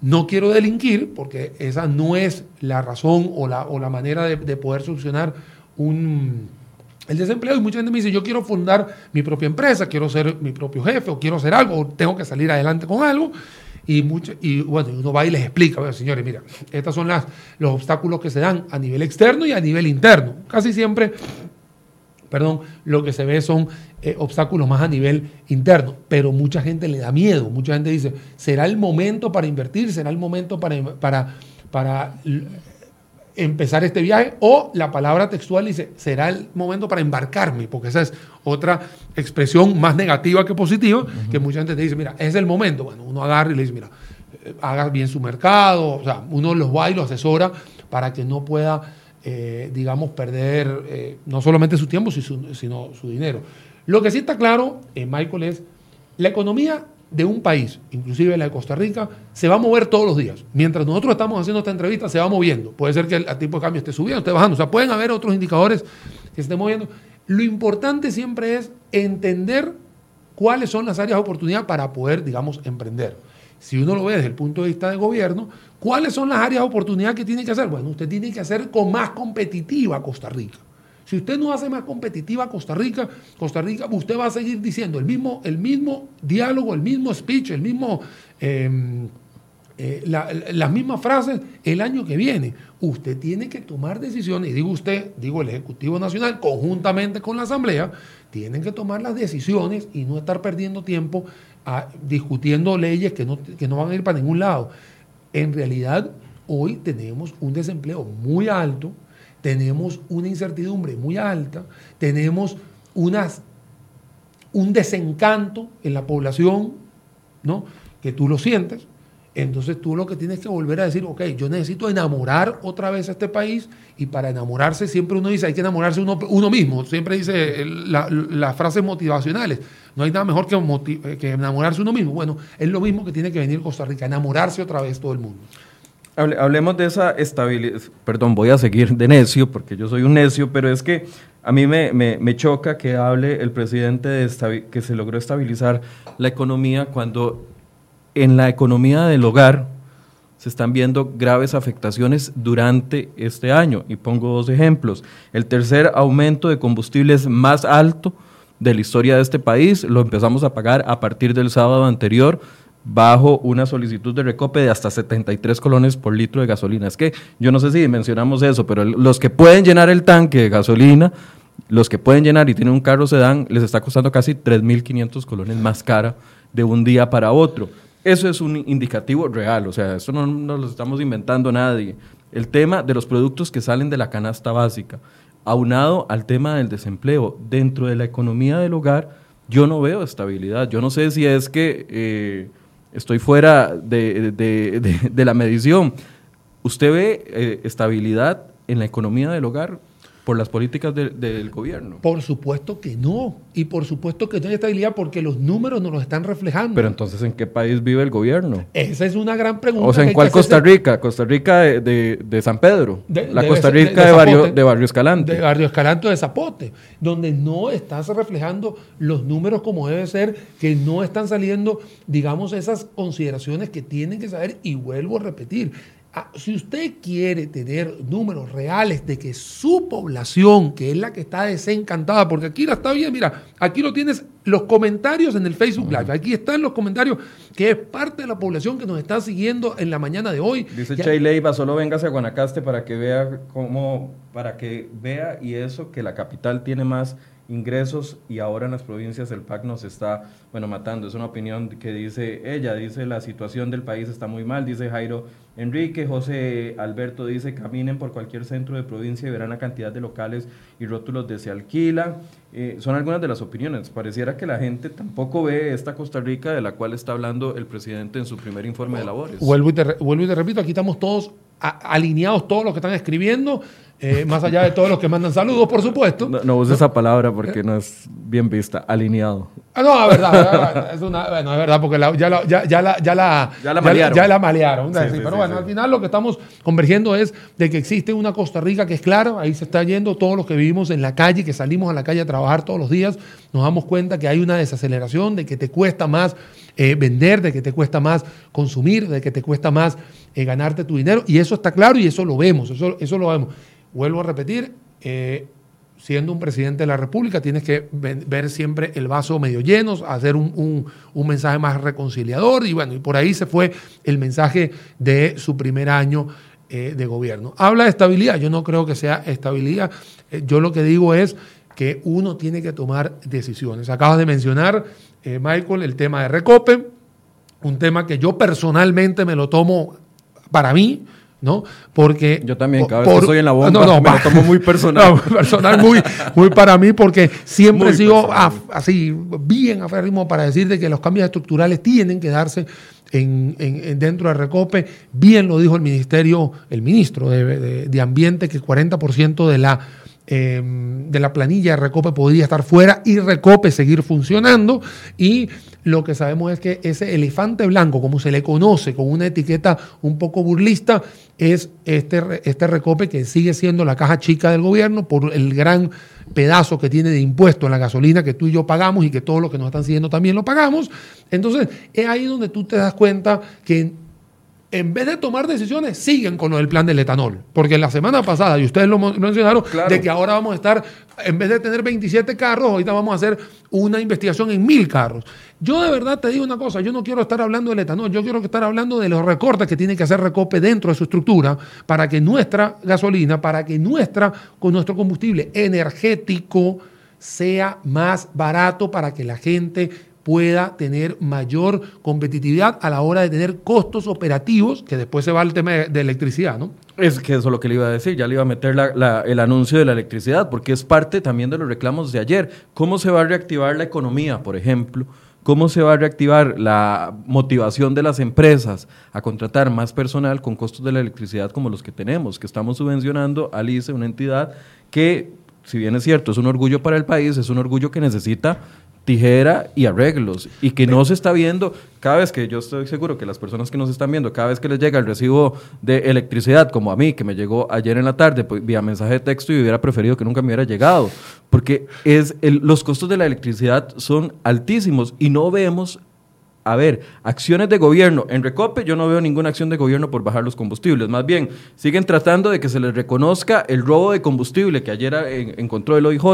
no quiero delinquir, porque esa no es la razón o la, o la manera de, poder solucionar un, el desempleo. Y mucha gente me dice, yo quiero fundar mi propia empresa, quiero ser mi propio jefe, o quiero hacer algo, o tengo que salir adelante con algo. Y, mucho, y bueno, uno va y les explica, señores, mira, estos son las, los obstáculos que se dan a nivel externo y a nivel interno. Casi siempre perdón, lo que se ve son eh, obstáculos más a nivel interno, pero mucha gente le da miedo, mucha gente dice, ¿será el momento para invertir? ¿Será el momento para, para, para empezar este viaje? O la palabra textual dice, ¿será el momento para embarcarme? Porque esa es otra expresión más negativa que positiva, que mucha gente te dice, mira, es el momento. Bueno, uno agarra y le dice, mira, eh, haga bien su mercado, o sea, uno los va y los asesora para que no pueda eh, digamos, perder eh, no solamente su tiempo, sino su dinero. Lo que sí está claro, eh, Michael, es la economía de un país, inclusive la de Costa Rica, se va a mover todos los días. Mientras nosotros estamos haciendo esta entrevista, se va moviendo. Puede ser que el, tipo de cambio esté subiendo, esté bajando. O sea, pueden haber otros indicadores que se estén moviendo. Lo importante siempre es entender cuáles son las áreas de oportunidad para poder, digamos, emprender si uno lo ve desde el punto de vista del gobierno, ¿cuáles son las áreas de oportunidad que tiene que hacer? Bueno, usted tiene que hacer con más competitiva Costa Rica. Si usted no hace más competitiva Costa Rica, Costa Rica, usted va a seguir diciendo el mismo, el mismo diálogo, el mismo speech, el mismo, em, eh, las mismas frases el año que viene. Usted tiene que tomar decisiones, y digo usted, digo el Ejecutivo Nacional, conjuntamente con la Asamblea, tienen que tomar las decisiones y no estar perdiendo tiempo discutiendo leyes que no, que no van a ir para ningún lado. En realidad, hoy tenemos un desempleo muy alto, tenemos una incertidumbre muy alta, tenemos unas, un desencanto en la población, ¿no? que tú lo sientes, entonces tú lo que tienes que volver a decir, ok, yo necesito enamorar otra vez a este país y para enamorarse siempre uno dice, hay que enamorarse uno, uno mismo, siempre dice las frases motivacionales, no hay nada mejor que, que enamorarse uno mismo. Bueno, es lo mismo que tiene que venir Costa Rica, enamorarse otra vez todo el mundo. Hablemos de esa estabilidad, perdón, voy a seguir de necio porque yo soy un necio, pero es que a mí me, me, choca que hable el presidente de que se logró estabilizar la economía cuando en la economía del hogar se están viendo graves afectaciones durante este año. Y pongo dos ejemplos. El tercer aumento de combustibles más alto de la historia de este país lo empezamos a pagar a partir del sábado anterior bajo una solicitud de recope de hasta 73 colones por litro de gasolina. Es que yo no sé si mencionamos eso, pero los que pueden llenar el tanque de gasolina, los que pueden llenar y tienen un carro sedán, les está costando casi 3.500 colones más cara de un día para otro. Eso es un indicativo real, o sea, eso no, lo estamos inventando nadie. El tema de los productos que salen de la canasta básica, aunado al tema del desempleo, dentro de la economía del hogar, yo no veo estabilidad. Yo no sé si es que eh, estoy fuera de, la medición. ¿Usted ve eh, estabilidad en la economía del hogar? Por las políticas del gobierno? Por supuesto que no. Y por supuesto que no hay estabilidad porque los números nos lo están reflejando. Pero entonces, ¿en qué país vive el gobierno? Esa es una gran pregunta. O sea, ¿en cuál Costa Rica? Costa Rica de, San Pedro. la Costa Rica de, barrio, de Barrio Escalante. De Barrio Escalante de Zapote. Donde no estás reflejando los números como debe ser, que no están saliendo, digamos, esas consideraciones que tienen que saber. Y vuelvo a repetir si usted quiere tener números reales de que su población, que es la que está desencantada, porque aquí la está bien, mira, aquí lo tienes los comentarios en el Facebook Live, aquí están los comentarios, que es parte de la población que nos está siguiendo en la mañana de hoy. Dice Chay Leiva, solo véngase a Guanacaste para que vea cómo, para que vea y eso que la capital tiene más ingresos y ahora en las provincias el PAC nos está, bueno, matando. Es una opinión que dice ella, dice la situación del país está muy mal, dice Jairo Enrique, José Alberto dice, caminen por cualquier centro de provincia y verán la cantidad de locales y rótulos de se alquila. Eh, son algunas de las opiniones. Pareciera que la gente tampoco ve esta Costa Rica de la cual está hablando el presidente en su primer informe de labores. Vuelvo y te, vuelvo y te repito, aquí estamos todos alineados, todos los que están escribiendo. Eh, más allá de todos los que mandan saludos, por supuesto. No, use esa palabra porque no es bien vista, alineado. Ah, no, es verdad, es una, bueno, es verdad, porque ya, la, ya, ya, la, ya, la, ya la malearon. Ya, la malearon pero bueno, al final lo que estamos convergiendo es de que existe una Costa Rica que es clara, ahí se está yendo todos los que vivimos en la calle, que salimos a la calle a trabajar todos los días, nos damos cuenta que hay una desaceleración, de que te cuesta más eh, vender, de que te cuesta más consumir, de que te cuesta más eh, ganarte tu dinero, y eso está claro y eso lo vemos, eso, eso lo vemos. Vuelvo a repetir, eh, siendo un presidente de la República, tienes que ver siempre el vaso medio lleno, hacer un, mensaje más reconciliador y bueno, y por ahí se fue el mensaje de su primer año eh, de gobierno. Habla de estabilidad, yo no creo que sea estabilidad, eh, yo lo que digo es que uno tiene que tomar decisiones. Acabas de mencionar, eh, Michael, el tema de Recope, un tema que yo personalmente me lo tomo para mí, ¿no? Porque... Yo también, cada vez que estoy en la bomba, me lo tomo muy personal. (laughs) personal, muy, muy para mí, porque siempre he sido así, bien aferrimo para decir de que los cambios estructurales tienen que darse en, dentro de Recope. Bien lo dijo el ministerio, el ministro de, de Ambiente, que 40% de la Em, de la planilla de Recope podría estar fuera y Recope seguir funcionando. Y lo que sabemos es que ese elefante blanco, como se le conoce con una etiqueta un poco burlista, es este, este Recope que sigue siendo la caja chica del gobierno por el gran pedazo que tiene de impuesto en la gasolina que tú y yo pagamos y que todos los que nos están siguiendo también lo pagamos. Entonces, es ahí donde tú te das cuenta que en vez de tomar decisiones, siguen con el plan del etanol. Porque la semana pasada, y ustedes lo mencionaron, de que ahora vamos a estar, en vez de tener 27 carros, ahorita vamos a hacer una investigación en mil carros. Yo de verdad te digo una cosa, yo no quiero estar hablando del etanol, yo quiero estar hablando de los recortes que tiene que hacer Recope dentro de su estructura para que nuestra gasolina, para que nuestra, con nuestro combustible energético sea más barato para que la gente pueda tener mayor competitividad a la hora de tener costos operativos, que después se va al tema de, electricidad, ¿no? Es que eso es lo que le iba a decir, ya le iba a meter el anuncio de la electricidad, porque es parte también de los reclamos de ayer. ¿Cómo se va a reactivar la economía, por ejemplo? ¿Cómo se va a reactivar la motivación de las empresas a contratar más personal con costos de la electricidad como los que tenemos, que estamos subvencionando al ICE, una entidad que, si bien es cierto, es un orgullo para el país, es un orgullo que necesita tijera y arreglos y que no se está viendo cada vez que yo estoy seguro que las personas que nos están viendo cada vez que les llega el recibo de electricidad como a mí que me llegó ayer en la tarde pues, vía mensaje de texto y hubiera preferido que nunca me hubiera llegado porque es los costos de la electricidad son altísimos y no vemos a ver, acciones de gobierno. En Recope yo no veo ninguna acción de gobierno por bajar los combustibles. Más bien, siguen tratando de que se les reconozca el robo de combustible que ayer encontró el OIJ,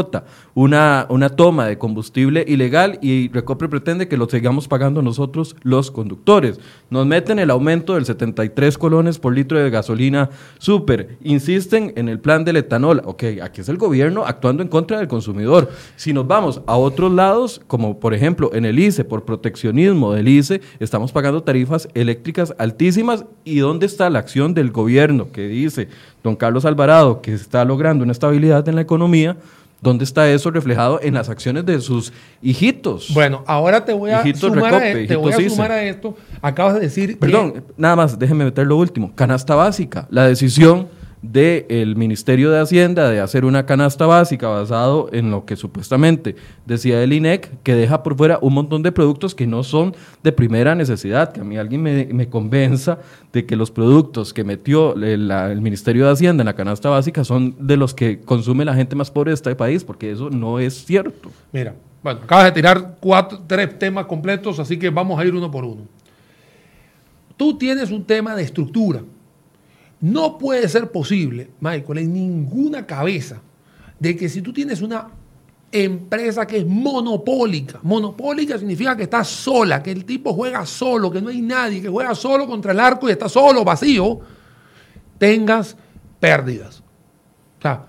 una, una toma de combustible ilegal y Recope pretende que lo sigamos pagando nosotros los conductores. Nos meten el aumento del 73 colones por litro de gasolina super. Insisten en el plan del etanol. Ok, aquí es el gobierno actuando en contra del consumidor. Si nos vamos a otros lados, como por ejemplo en el ICE, por proteccionismo del ICE, estamos pagando tarifas eléctricas altísimas. ¿Y dónde está la acción del gobierno que dice don Carlos Alvarado que está logrando una estabilidad en la economía? ¿Dónde está eso reflejado en las acciones de sus hijitos? Bueno, ahora te voy a, sumar, a, e-, te voy a sumar a esto. Acabas de decir. Perdón, nada más, déjeme meter lo último. Canasta básica. La decisión del Ministerio de Hacienda de hacer una canasta básica basado en lo que supuestamente decía el INEC, que deja por fuera un montón de productos que no son de primera necesidad, que a mí alguien me, convenza de que los productos que metió el, Ministerio de Hacienda en la canasta básica son de los que consume la gente más pobre de este país, porque eso no es cierto. Mira, bueno, acabas de tirar cuatro, tres temas completos, así que vamos a ir uno por uno. Tú tienes un tema de estructura no puede ser posible, Michael, en ninguna cabeza, de que si tú tienes una empresa que es monopólica, monopólica significa que está sola, que el tipo juega solo, que no hay nadie, que juega solo contra el arco y está solo, vacío, tengas pérdidas. O sea,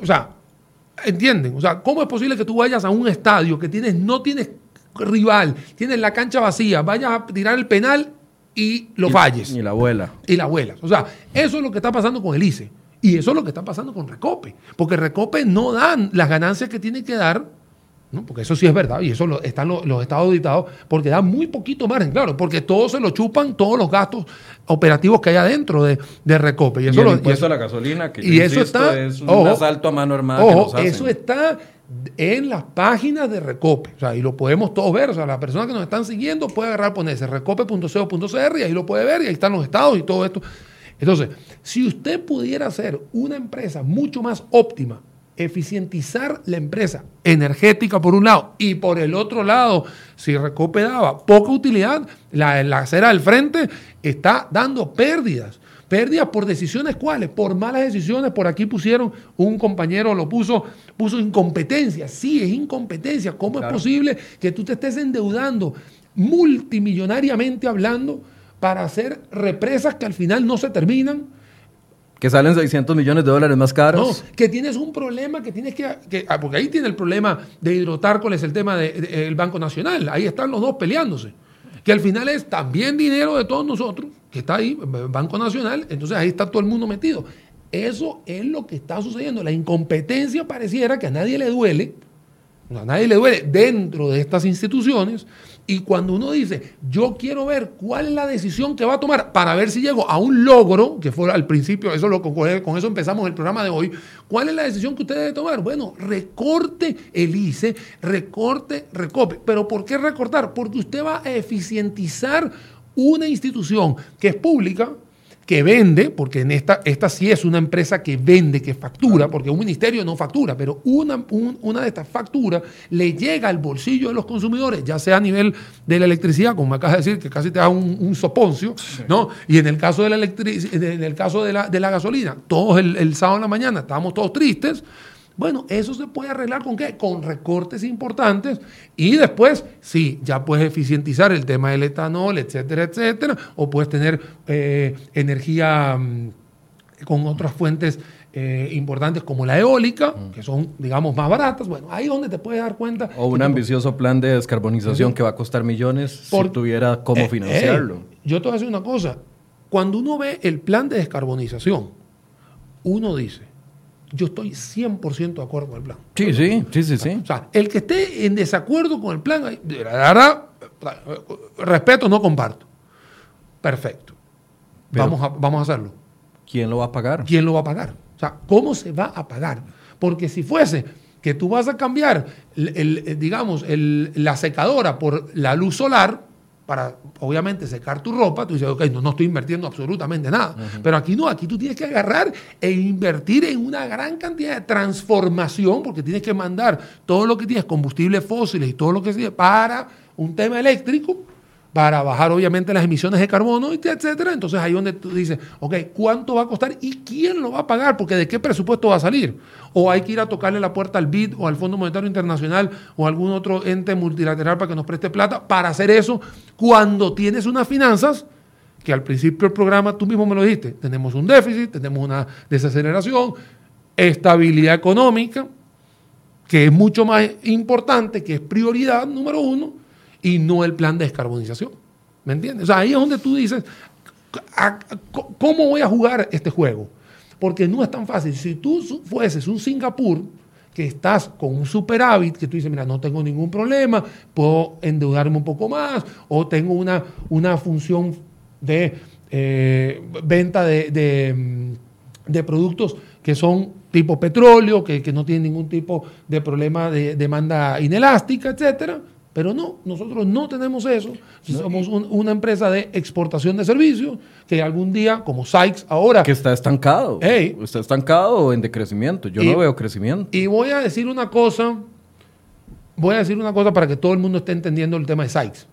o sea, ¿entienden? O sea, ¿cómo es posible que tú vayas a un estadio que tienes, no tienes rival, tienes la cancha vacía, vayas a tirar el penal y lo falles. Y la abuela. Y la abuela. O sea, eso es lo que está pasando con el ICE. Y eso es lo que está pasando con Recope. Porque Recope no dan las ganancias que tiene que dar, ¿no? porque eso sí es verdad, y eso lo, están los, estados auditados, porque dan muy poquito margen, claro, porque todos se lo chupan, todos los gastos operativos que hay adentro de, Recope. Y eso, el a la gasolina, que y eso está, es un asalto a mano armada. Ojo, eso está en las páginas de Recope. O sea, y lo podemos todos ver. O sea, la persona que nos están siguiendo puede agarrar, ponerse recope.co.cr y ahí lo puede ver y ahí están los estados y todo esto. Entonces, si usted pudiera hacer una empresa mucho más óptima, eficientizar la empresa energética por un lado y por el otro lado, si Recope daba poca utilidad, la, la acera del frente está dando pérdidas. Pérdidas por decisiones cuáles, por malas decisiones. Por aquí pusieron, un compañero lo puso, puso incompetencia. Sí, es incompetencia. ¿Cómo es posible que tú te estés endeudando multimillonariamente hablando para hacer represas que al final no se terminan? Que salen 600 millones de dólares más caros. No, que tienes un problema que tienes que, ah, porque ahí tiene el problema de hidrotárcoles, el tema del Banco Nacional. Ahí están los dos peleándose. Que al final es también dinero de todos nosotros, que está ahí, Banco Nacional, entonces ahí está todo el mundo metido. Eso es lo que está sucediendo. La incompetencia pareciera que a nadie le duele, a nadie le duele dentro de estas instituciones. Y cuando uno dice, yo quiero ver cuál es la decisión que va a tomar para ver si llego a un logro, que fue al principio, eso lo, con eso empezamos el programa de hoy, ¿cuál es la decisión que usted debe tomar? Bueno, recorte el ICE, recorte, recope. ¿Pero por qué recortar? Porque usted va a eficientizar una institución que es pública, que vende, porque en esta, esta sí es una empresa que vende, que factura, porque un ministerio no factura, pero una, una de estas facturas le llega al bolsillo de los consumidores, ya sea a nivel de la electricidad, como me acabas de decir, que casi te da un, soponcio, ¿no? Y en el caso de la, en el caso de la, de la gasolina, todos el, el sábado en la mañana estábamos todos tristes, bueno, eso se puede arreglar con qué? Con recortes importantes y después, sí, ya puedes eficientizar el tema del etanol, etcétera, etcétera, o puedes tener eh, energía mm, con otras fuentes eh, importantes como la eólica, que son, digamos, más baratas. Bueno, ahí es donde te puedes dar cuenta. O un ambicioso plan de descarbonización que va a costar millones si tuviera cómo eh, financiarlo. yo te voy a decir una cosa. Cuando uno ve el plan de descarbonización, uno dice, yo estoy 100% de acuerdo con el plan. Sí, sí, sí, sí, sí. O sea, el que esté en desacuerdo con el plan, la verdad, respeto, no comparto. Perfecto. vamos, a, vamos a hacerlo. ¿Quién lo va a pagar? ¿Quién lo va a pagar? O sea, ¿cómo se va a pagar? Porque si fuese que tú vas a cambiar, el, digamos, la secadora por la luz solar, para obviamente secar tu ropa, tú dices, ok, no, no estoy invirtiendo absolutamente nada. Pero aquí no, aquí tú tienes que agarrar e invertir en una gran cantidad de transformación, porque tienes que mandar todo lo que tienes, combustibles fósiles y todo lo que sea, para un tema eléctrico para bajar obviamente las emisiones de carbono, etcétera. Entonces ahí donde tú dices, ok, ¿cuánto va a costar y quién lo va a pagar? Porque de qué presupuesto va a salir. O hay que ir a tocarle la puerta al BID o al Fondo Monetario Internacional o algún otro ente multilateral para que nos preste plata para hacer eso cuando tienes unas finanzas que al principio del programa tú mismo me lo dijiste, tenemos un déficit, tenemos una desaceleración, estabilidad económica, que es mucho más importante, que es prioridad número uno, y no el plan de descarbonización. ¿Me entiendes? O sea, ahí es donde tú dices, ¿cómo voy a jugar este juego? Porque no es tan fácil. Si tú fueses un Singapur, que estás con un superávit, que tú dices, mira, no tengo ningún problema, puedo endeudarme un poco más, o tengo una, una función de eh, venta de, de, productos que son tipo petróleo, que, que, no tienen ningún tipo de problema de demanda inelástica, etcétera pero no, nosotros no tenemos eso. Somos una empresa de exportación de servicios que algún día, como Sykes ahora... Que está estancado. está estancado o en decrecimiento. Yo no veo crecimiento. Y voy a decir una cosa, voy a decir una cosa para que todo el mundo esté entendiendo el tema de Sykes.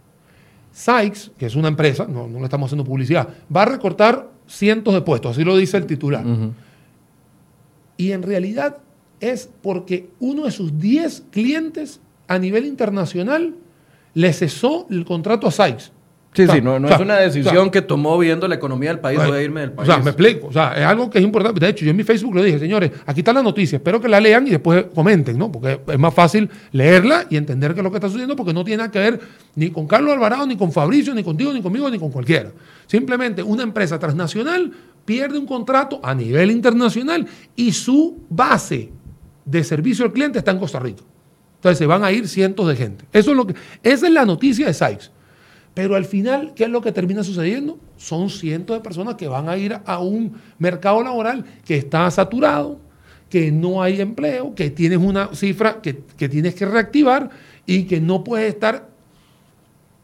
Sykes, que es una empresa, no, no le estamos haciendo publicidad, va a recortar cientos de puestos, así lo dice el titular. Y en realidad es porque uno de sus 10 clientes a nivel internacional le cesó el contrato a Sykes. Sí, sí, no, es una decisión que tomó viendo la economía del país, voy a irme del país. O sea, me explico, o sea, es algo que es importante. De hecho, yo en mi Facebook lo dije, señores, aquí está la noticia, espero que la lean y después comenten, ¿no? Porque es más fácil leerla y entender qué es lo que está sucediendo, porque no tiene nada que ver ni con Carlos Alvarado, ni con Fabricio, ni contigo, ni conmigo, ni con cualquiera. Simplemente una empresa transnacional pierde un contrato a nivel internacional y su base de servicio al cliente está en Costa Rica. Entonces se van a ir cientos de gente. Eso es lo que, esa es la noticia de Sykes. Pero al final, ¿qué es lo que termina sucediendo? Son cientos de personas que van a ir a un mercado laboral que está saturado, que no hay empleo, que tienes una cifra que, tienes que reactivar y que no puedes estar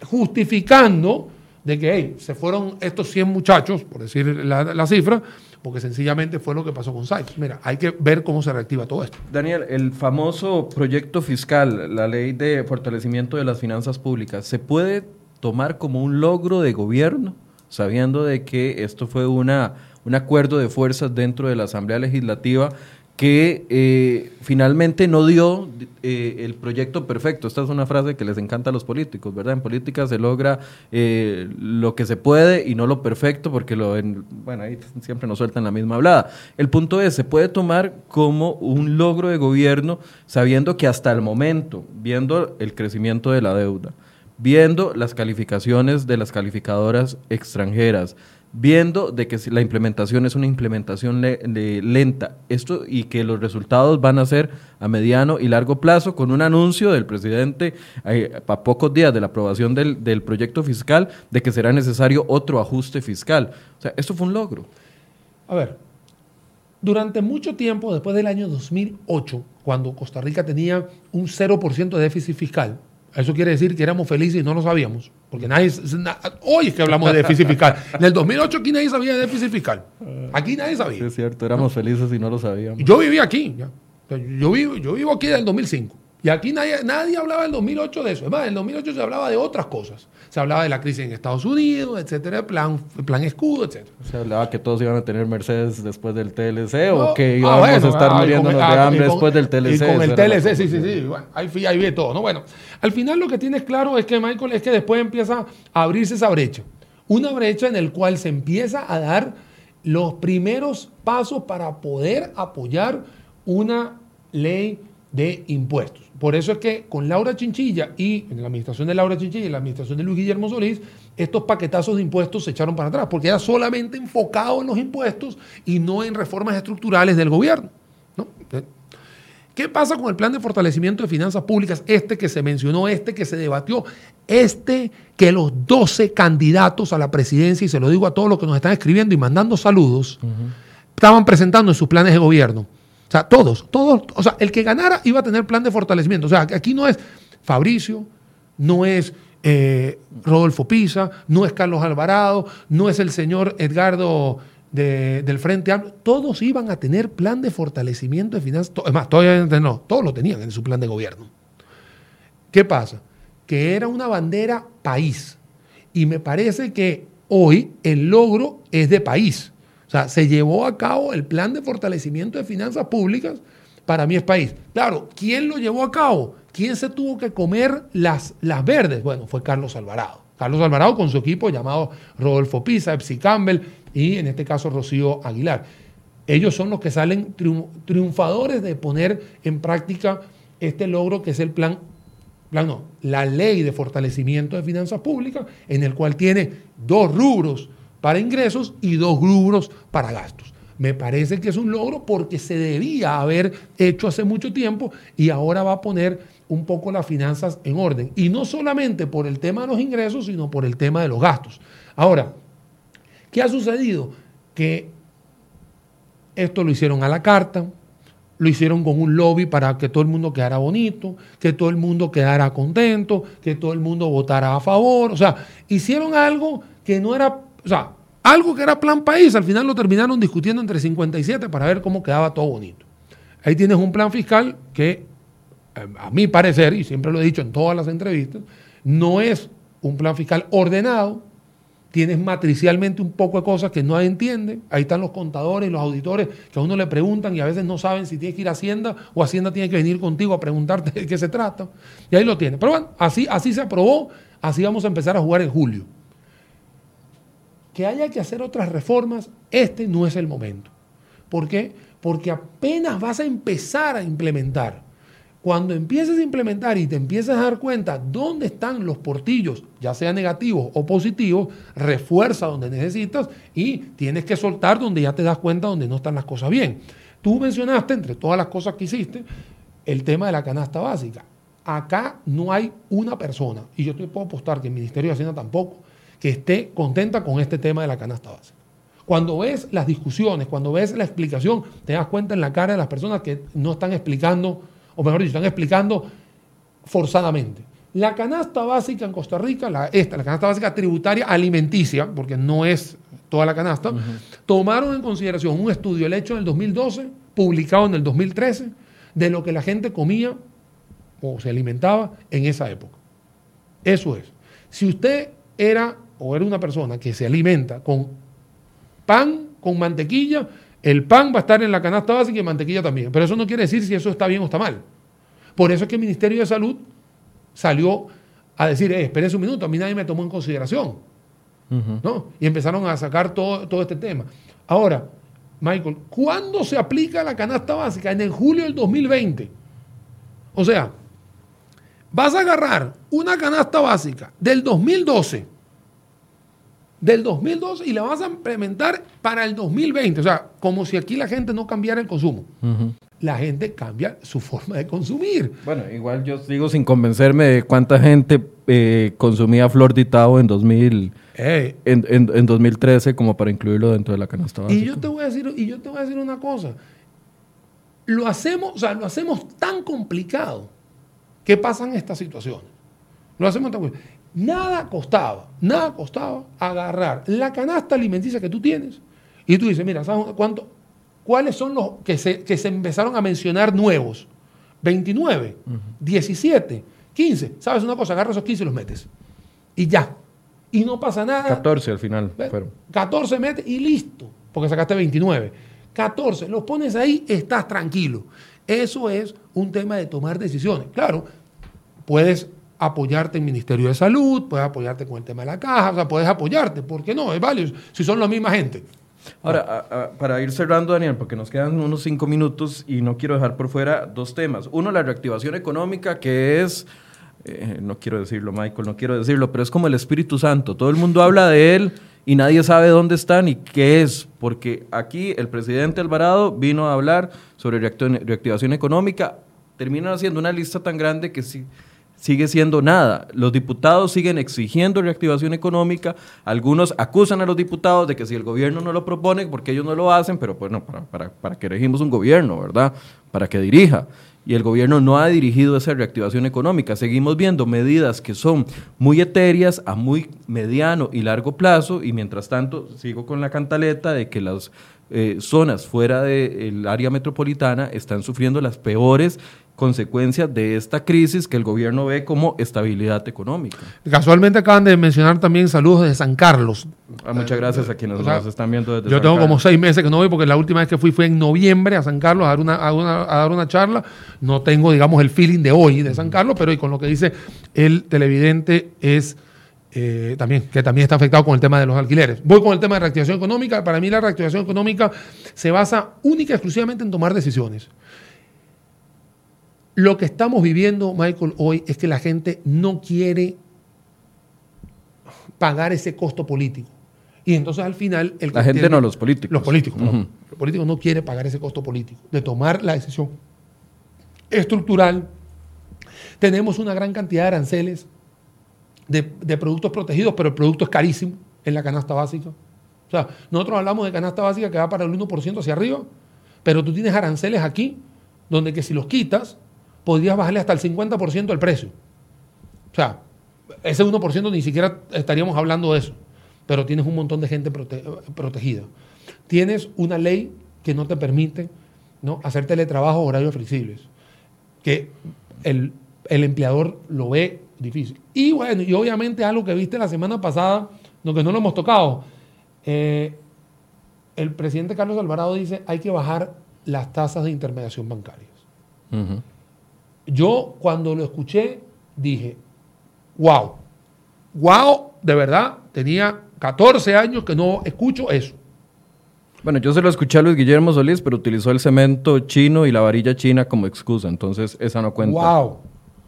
justificando de que se fueron estos 100 muchachos, por decir la cifra, porque sencillamente fue lo que pasó con Sykes. Mira, hay que ver cómo se reactiva todo esto. Daniel, el famoso proyecto fiscal, la ley de fortalecimiento de las finanzas públicas, ¿se puede tomar como un logro de gobierno, sabiendo de que esto fue una, un acuerdo de fuerzas dentro de la Asamblea Legislativa que eh, finalmente no dio eh, el proyecto perfecto. Esta es una frase que les encanta a los políticos, ¿verdad? En política se logra eh, lo que se puede y no lo perfecto, porque lo bueno, ahí siempre nos sueltan la misma hablada. El punto es, se puede tomar como un logro de gobierno sabiendo que hasta el momento, viendo el crecimiento de la deuda, viendo las calificaciones de las calificadoras extranjeras, viendo de que la implementación es una implementación lenta esto y que los resultados van a ser a mediano y largo plazo con un anuncio del presidente eh, a pocos días de la aprobación del, del, proyecto fiscal de que será necesario otro ajuste fiscal. O sea, esto fue un logro. A ver, durante mucho tiempo, después del año 2008, cuando Costa Rica tenía un 0% de déficit fiscal, eso quiere decir que éramos felices y no lo sabíamos. Porque nadie. hoy es que hablamos de déficit fiscal. En el 2008 aquí nadie sabía de déficit fiscal. Aquí nadie sabía. es cierto, éramos felices y no lo sabíamos. Yo viví aquí. Yo, vivo, yo vivo aquí desde el 2005. Y aquí nadie, nadie hablaba del 2008 de eso. Es más, en el 2008 se hablaba de otras cosas. Se hablaba de la crisis en Estados Unidos, etcétera, plan, plan escudo, etcétera. Se hablaba que todos iban a tener Mercedes después del TLC o que ah, íbamos a estar ah, muriéndonos de ah, hambre después del TLC. Y con el TLC, sí, sí, sí. Bueno, ahí, ahí vi todo, ¿no? Bueno, al final lo que tienes claro es que, Michael, es que después empieza a abrirse esa brecha. Una brecha en la cual se empieza a dar los primeros pasos para poder apoyar una ley de impuestos. Por eso es que con Laura Chinchilla y en la administración de Laura Chinchilla y en la administración de Luis Guillermo Solís, estos paquetazos de impuestos se echaron para atrás, porque era solamente enfocado en los impuestos y no en reformas estructurales del gobierno. ¿Qué pasa con el plan de fortalecimiento de finanzas públicas? Este que se mencionó, este que se debatió, este que los 12 candidatos a la presidencia, y se lo digo a todos los que nos están escribiendo y mandando saludos, estaban presentando en sus planes de gobierno. Sea, todos, todos, o sea, el que ganara iba a tener plan de fortalecimiento. O sea, aquí no es Fabricio, no es eh, Rodolfo Pisa, no es Carlos Alvarado, no es el señor Edgardo del Frente Amplio. Todos iban a tener plan de fortalecimiento de finanzas. Es más, todavía no, todos lo tenían en su plan de gobierno. ¿Qué pasa? Que era una bandera país. Y me parece que hoy el logro es de país. O sea, se llevó a cabo el plan de fortalecimiento de finanzas públicas para mi país. Claro, ¿quién lo llevó a cabo? ¿Quién se tuvo que comer las, las verdes? Bueno, fue Carlos Alvarado. Carlos Alvarado con su equipo llamado Rodolfo Pisa, Epsi Campbell y en este caso Rocío Aguilar. Ellos son los que salen triunfadores de poner en práctica este logro que es el plan, plan no, la ley de fortalecimiento de finanzas públicas, en el cual tiene dos rubros para ingresos y dos rubros para gastos. Me parece que es un logro porque se debía haber hecho hace mucho tiempo y ahora va a poner un poco las finanzas en orden. Y no solamente por el tema de los ingresos, sino por el tema de los gastos. Ahora, ¿qué ha sucedido? Que esto lo hicieron a la carta, lo hicieron con un lobby para que todo el mundo quedara bonito, que todo el mundo quedara contento, que todo el mundo votara a favor. O sea, hicieron algo que no era o sea, algo que era plan país, al final lo terminaron discutiendo entre 57 para ver cómo quedaba todo bonito. Ahí tienes un plan fiscal que, eh, a mi parecer, y siempre lo he dicho en todas las entrevistas, no es un plan fiscal ordenado, tienes matricialmente un poco de cosas que no entiende. Ahí están los contadores y los auditores que a uno le preguntan y a veces no saben si tiene que ir a Hacienda o Hacienda tiene que venir contigo a preguntarte (laughs) de qué se trata. Y ahí lo tienes. Pero bueno, así, así se aprobó, así vamos a empezar a jugar en julio que haya que hacer otras reformas, este no es el momento. ¿Por qué? Porque apenas vas a empezar a implementar. Cuando empieces a implementar y te empieces a dar cuenta dónde están los portillos, ya sea negativos o positivos, refuerza donde necesitas y tienes que soltar donde ya te das cuenta donde no están las cosas bien. Tú mencionaste, entre todas las cosas que hiciste, el tema de la canasta básica. Acá no hay una persona, y yo te puedo apostar que el Ministerio de Hacienda tampoco, que esté contenta con este tema de la canasta básica. Cuando ves las discusiones, cuando ves la explicación, te das cuenta en la cara de las personas que no están explicando, o mejor dicho, están explicando forzadamente. La canasta básica en Costa Rica, la, esta, la canasta básica tributaria alimenticia, porque no es toda la canasta, tomaron en consideración un estudio, el hecho en el 2012, publicado en el 2013, de lo que la gente comía o se alimentaba en esa época. Eso es. Si usted era o era una persona que se alimenta con pan, con mantequilla, el pan va a estar en la canasta básica y mantequilla también. Pero eso no quiere decir si eso está bien o está mal. Por eso es que el Ministerio de Salud salió a decir, eh, espérense un minuto, a mí nadie me tomó en consideración. ¿no? Y empezaron a sacar todo, todo este tema. Ahora, Michael, ¿cuándo se aplica la canasta básica? En el julio del 2020. O sea, vas a agarrar una canasta básica del 2012 del 2012 y la vas a implementar para el 2020. O sea, como si aquí la gente no cambiara el consumo. La gente cambia su forma de consumir. Bueno, igual yo sigo sin convencerme de cuánta gente eh, consumía flor de tao en, 2000, en, en, 2013 como para incluirlo dentro de la canasta básica. Y yo te voy a decir, y yo te voy a decir una cosa. Lo hacemos, o sea, lo hacemos tan complicado que pasan estas situaciones. Lo hacemos tan complicado. Nada costaba, nada costaba agarrar la canasta alimenticia que tú tienes y tú dices, mira, ¿sabes cuánto? ¿Cuáles son los que se, que se empezaron a mencionar nuevos? 29, 17, 15. ¿Sabes una cosa? Agarra esos 15 y los metes. Y ya. Y no pasa nada. 14 al final. 14 metes y listo. Porque sacaste 29. 14. Los pones ahí, estás tranquilo. Eso es un tema de tomar decisiones. Claro, puedes apoyarte en Ministerio de Salud, puedes apoyarte con el tema de la caja, o sea, puedes apoyarte, ¿por qué no? Es válido, si son la misma gente. Ahora, para ir cerrando, Daniel, porque nos quedan unos cinco minutos y no quiero dejar por fuera dos temas. Uno, la reactivación económica, que es, eh, no quiero decirlo, Michael, no quiero decirlo, pero es como el Espíritu Santo. Todo el mundo habla de él y nadie sabe dónde está ni qué es, porque aquí el presidente Alvarado vino a hablar sobre reactivación económica, terminan haciendo una lista tan grande que sí sigue siendo nada. Los diputados siguen exigiendo reactivación económica. Algunos acusan a los diputados de que si el gobierno no lo propone, porque ellos no lo hacen, pero bueno, para, para, para que elegimos un gobierno, ¿verdad? Para que dirija. Y el gobierno no ha dirigido esa reactivación económica. Seguimos viendo medidas que son muy etéreas a muy mediano y largo plazo. Y mientras tanto, sigo con la cantaleta de que las eh, zonas fuera del área metropolitana están sufriendo las peores consecuencias de esta crisis que el gobierno ve como estabilidad económica. Casualmente acaban de mencionar también saludos de San Carlos. Ah, muchas gracias a quienes nos están viendo desde Yo tengo como seis meses que no voy porque la última vez que fui fue en noviembre a San Carlos a dar una, a, dar una charla. No tengo, digamos, el feeling de hoy de San Carlos, pero y con lo que dice el televidente es... Eh, también, que también está afectado con el tema de los alquileres. Voy con el tema de reactivación económica. Para mí la reactivación económica se basa única y exclusivamente en tomar decisiones. Lo que estamos viviendo, Michael, hoy es que la gente no quiere pagar ese costo político. Y entonces al final... El la gente no, los políticos. Los políticos, Los políticos no quieren pagar ese costo político de tomar la decisión estructural. Tenemos una gran cantidad de aranceles de, productos protegidos, pero el producto es carísimo en la canasta básica. O sea, nosotros hablamos de canasta básica que va para el 1% hacia arriba, pero tú tienes aranceles aquí, donde que si los quitas, podrías bajarle hasta el 50% el precio. O sea, ese 1% ni siquiera estaríamos hablando de eso, pero tienes un montón de gente protegida. Tienes una ley que no te permite ¿no? hacer teletrabajo horarios flexibles, que el, empleador lo ve difícil. Y bueno, y obviamente algo que viste la semana pasada, lo que no lo hemos tocado, eh, el presidente Carlos Alvarado dice hay que bajar las tasas de intermediación bancarias. Yo cuando lo escuché dije, wow, wow, de verdad, tenía 14 años que no escucho eso. Bueno, yo se lo escuché a Luis Guillermo Solís, pero utilizó el cemento chino y la varilla china como excusa, entonces esa no cuenta. Wow. O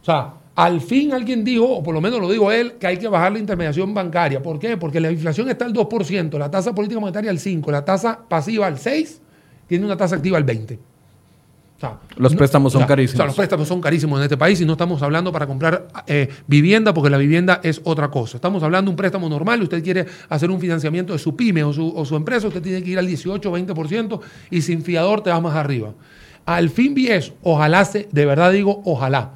sea, al fin alguien dijo, o por lo menos lo dijo él, que hay que bajar la intermediación bancaria. ¿Por qué? Porque la inflación está al 2%, la tasa política monetaria al 5%, la tasa pasiva al 6%, tiene una tasa activa al 20% los préstamos son carísimos. los préstamos son carísimos en este país y no estamos hablando para comprar eh, vivienda porque la vivienda es otra cosa. Estamos hablando de un préstamo normal. Usted quiere hacer un financiamiento de su pyme o su, empresa, usted tiene que ir al 18 o 20% y sin fiador te va más arriba. Al fin vi eso. Ojalá se, de verdad digo, ojalá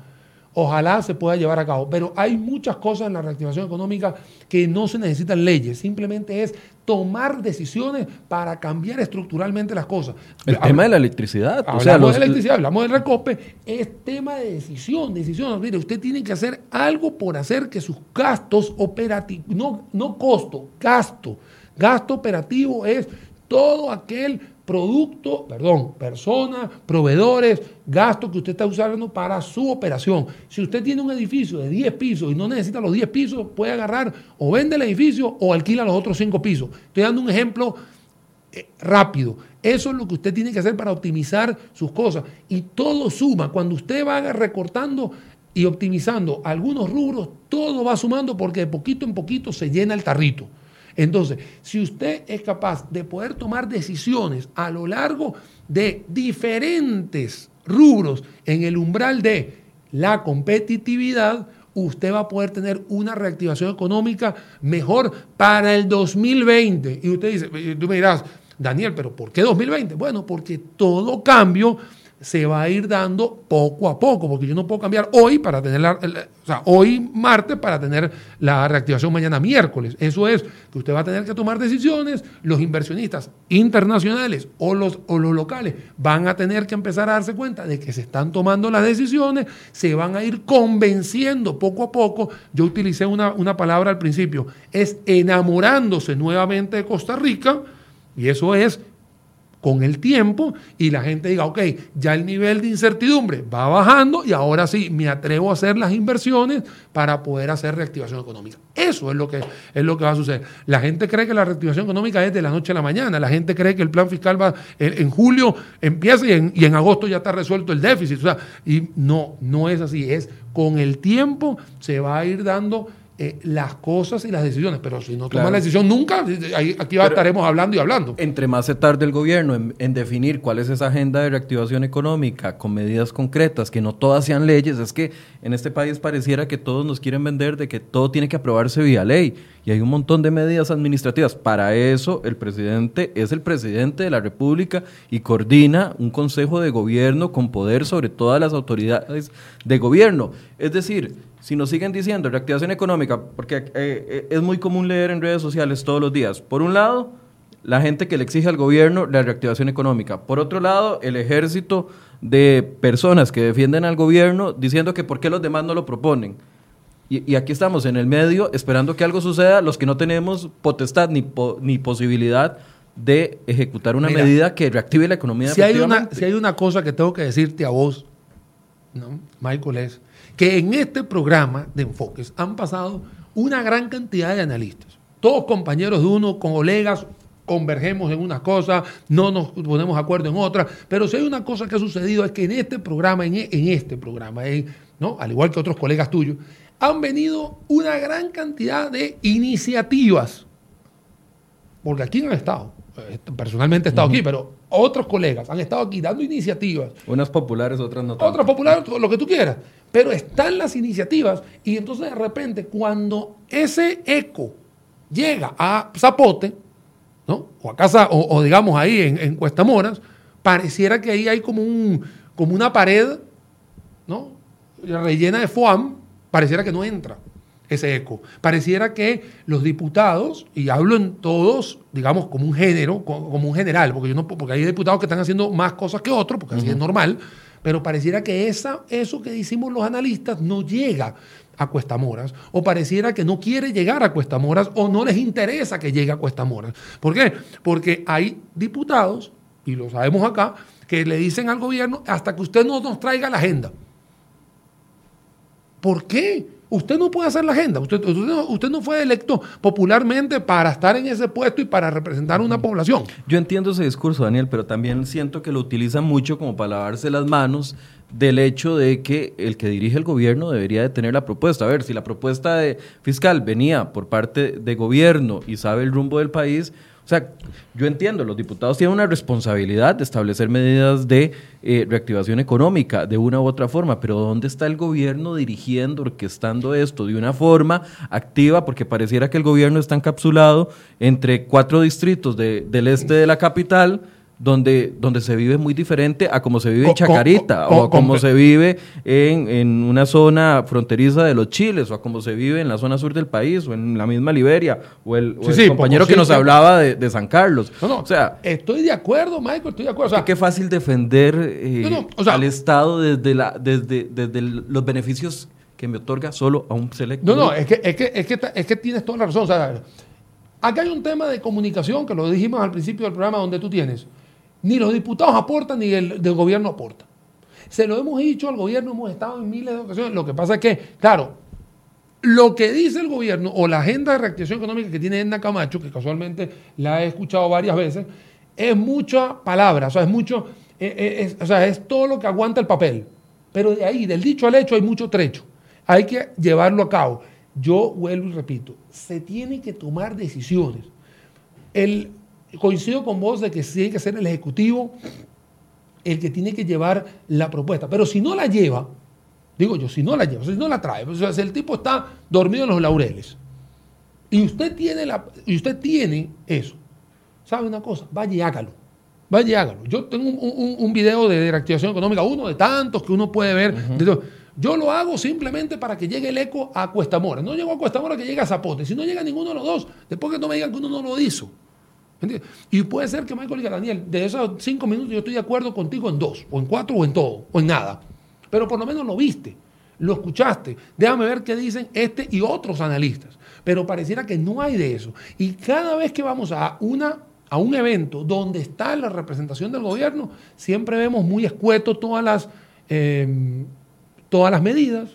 Ojalá se pueda llevar a cabo. Pero hay muchas cosas en la reactivación económica que no se necesitan leyes. Simplemente es tomar decisiones para cambiar estructuralmente las cosas. El tema de la electricidad. Hablamos de la electricidad, hablamos del recope. Es tema de decisión, decisión. Mire, usted tiene que hacer algo por hacer que sus gastos operativos, no, no costo, gasto. Gasto operativo es todo aquel producto, perdón, personas, proveedores, gastos que usted está usando para su operación. Si usted tiene un edificio de 10 pisos y no necesita los 10 pisos, puede agarrar o vende el edificio o alquila los otros 5 pisos. Estoy dando un ejemplo eh, rápido. Eso es lo que usted tiene que hacer para optimizar sus cosas. Y todo suma. Cuando usted va recortando y optimizando algunos rubros, todo va sumando porque de poquito en poquito se llena el tarrito. Entonces, si usted es capaz de poder tomar decisiones a lo largo de diferentes rubros en el umbral de la competitividad, usted va a poder tener una reactivación económica mejor para el 2020. Y usted dice, tú me dirás, Daniel, pero ¿por qué 2020? Bueno, porque todo cambio se va a ir dando poco a poco, porque yo no puedo cambiar hoy para tener la, o sea, hoy martes para tener la reactivación mañana miércoles. Eso es que usted va a tener que tomar decisiones, los inversionistas internacionales o los, o los locales van a tener que empezar a darse cuenta de que se están tomando las decisiones, se van a ir convenciendo poco a poco. Yo utilicé una, una palabra al principio, es enamorándose nuevamente de Costa Rica, y eso es con el tiempo y la gente diga, ok, ya el nivel de incertidumbre va bajando y ahora sí me atrevo a hacer las inversiones para poder hacer reactivación económica. Eso es lo que, es lo que va a suceder. La gente cree que la reactivación económica es de la noche a la mañana. La gente cree que el plan fiscal va en, julio empieza y en, y en, agosto ya está resuelto el déficit. O sea, y no, no es así. Es con el tiempo se va a ir dando eh, las cosas y las decisiones. Pero si no toma la decisión nunca, aquí estaremos hablando y hablando. Entre más se tarde el gobierno en, definir cuál es esa agenda de reactivación económica con medidas concretas, que no todas sean leyes, es que en este país pareciera que todos nos quieren vender de que todo tiene que aprobarse vía ley. Y hay un montón de medidas administrativas. Para eso el presidente es el presidente de la República y coordina un consejo de gobierno con poder sobre todas las autoridades de gobierno. Es decir, si nos siguen diciendo reactivación económica, porque eh, eh, es muy común leer en redes sociales todos los días, por un lado, la gente que le exige al gobierno la reactivación económica, por otro lado, el ejército de personas que defienden al gobierno diciendo que por qué los demás no lo proponen. Y, aquí estamos en el medio esperando que algo suceda, los que no tenemos potestad ni, ni posibilidad de ejecutar una medida que reactive la economía. Si hay, una, si hay una cosa que tengo que decirte a vos, ¿no? Michael, es que en este programa de enfoques han pasado una gran cantidad de analistas, todos compañeros de uno, colegas, convergemos en una cosa, no nos ponemos de acuerdo en otra, pero si hay una cosa que ha sucedido es que en este programa, en, este programa, ¿no? al igual que otros colegas tuyos, han venido una gran cantidad de iniciativas, porque aquí han estado, personalmente he estado aquí, pero otros colegas han estado aquí dando iniciativas. Unas populares, otras no. Otras populares, lo que tú quieras. Pero están las iniciativas y entonces de repente cuando ese eco llega a Zapote, ¿no? O a casa, o, digamos ahí en, en Cuestamoras, pareciera que ahí hay como, un, como una pared, ¿no? Rellena de foam, pareciera que no entra ese eco. Pareciera que los diputados, y hablo en todos, digamos, como un género, como un general, porque, yo no, porque hay diputados que están haciendo más cosas que otros, porque así es normal, pero pareciera que esa, eso que decimos los analistas no llega a Cuestamoras, o pareciera que no quiere llegar a Cuestamoras, o no les interesa que llegue a Cuestamoras. ¿Por qué? Porque hay diputados, y lo sabemos acá, que le dicen al gobierno hasta que usted no nos traiga la agenda. ¿Por qué? Usted no puede hacer la agenda. Usted, usted, no, fue electo popularmente para estar en ese puesto y para representar una población. Yo entiendo ese discurso, Daniel, pero también siento que lo utilizan mucho como para lavarse las manos del hecho de que el que dirige el gobierno debería de tener la propuesta. A ver, si la propuesta de fiscal venía por parte de gobierno y sabe el rumbo del país, sea, yo entiendo, los diputados tienen una responsabilidad de establecer medidas de eh, reactivación económica de una u otra forma, pero ¿dónde está el gobierno dirigiendo, orquestando esto de una forma activa? Porque pareciera que el gobierno está encapsulado entre cuatro distritos del este de la capital donde, donde se vive muy diferente a como se vive en Chacarita, o a como se vive en, en, una zona fronteriza de los Chiles, o a como se vive en la zona sur del país, o en la misma Liberia, o el, compañero que nos hablaba de, San Carlos. No, no, o sea, estoy de acuerdo, Michael, estoy de acuerdo. qué fácil defender eh, al Estado desde, la, desde, desde los beneficios que me otorga solo a un selecto. No, no, es que, es que, es que, es que tienes toda la razón. O sea, acá hay un tema de comunicación que lo dijimos al principio del programa donde tú tienes Ni los diputados aportan, ni el del gobierno aporta. Se lo hemos dicho al gobierno, hemos estado en miles de ocasiones. Lo que pasa es que, claro, lo que dice el gobierno o la agenda de reactivación económica que tiene Edna Camacho, que casualmente la he escuchado varias veces, es mucha palabra, o sea, es mucho, eh, eh, o sea, es todo lo que aguanta el papel. Pero de ahí, del dicho al hecho, hay mucho trecho. Hay que llevarlo a cabo. Yo vuelvo y repito, se tiene que tomar decisiones. El, coincido con vos de que sí hay que ser el Ejecutivo el que tiene que llevar la propuesta. Pero si no la lleva, digo yo, si no la lleva, si no la trae, o sea, si el tipo está dormido en los laureles y usted tiene, la, y usted tiene eso, ¿sabe una cosa? Vaya y hágalo. Vaya y hágalo. Yo tengo un, video de reactivación económica, uno de tantos que uno puede ver. yo lo hago simplemente para que llegue el eco a Cuestamora. No llego a Cuestamora que llegue a Zapote. Si no llega ninguno de los dos, después que no me digan que uno no lo hizo. Y puede ser que Michael diga, Daniel, de esos cinco minutos yo estoy de acuerdo contigo en dos, o en cuatro, o en todo, o en nada. Pero por lo menos lo viste, lo escuchaste. Déjame ver qué dicen este y otros analistas. Pero pareciera que no hay de eso. Y cada vez que vamos a, una, a un evento donde está la representación del gobierno, siempre vemos muy escueto todas las, eh, todas las medidas,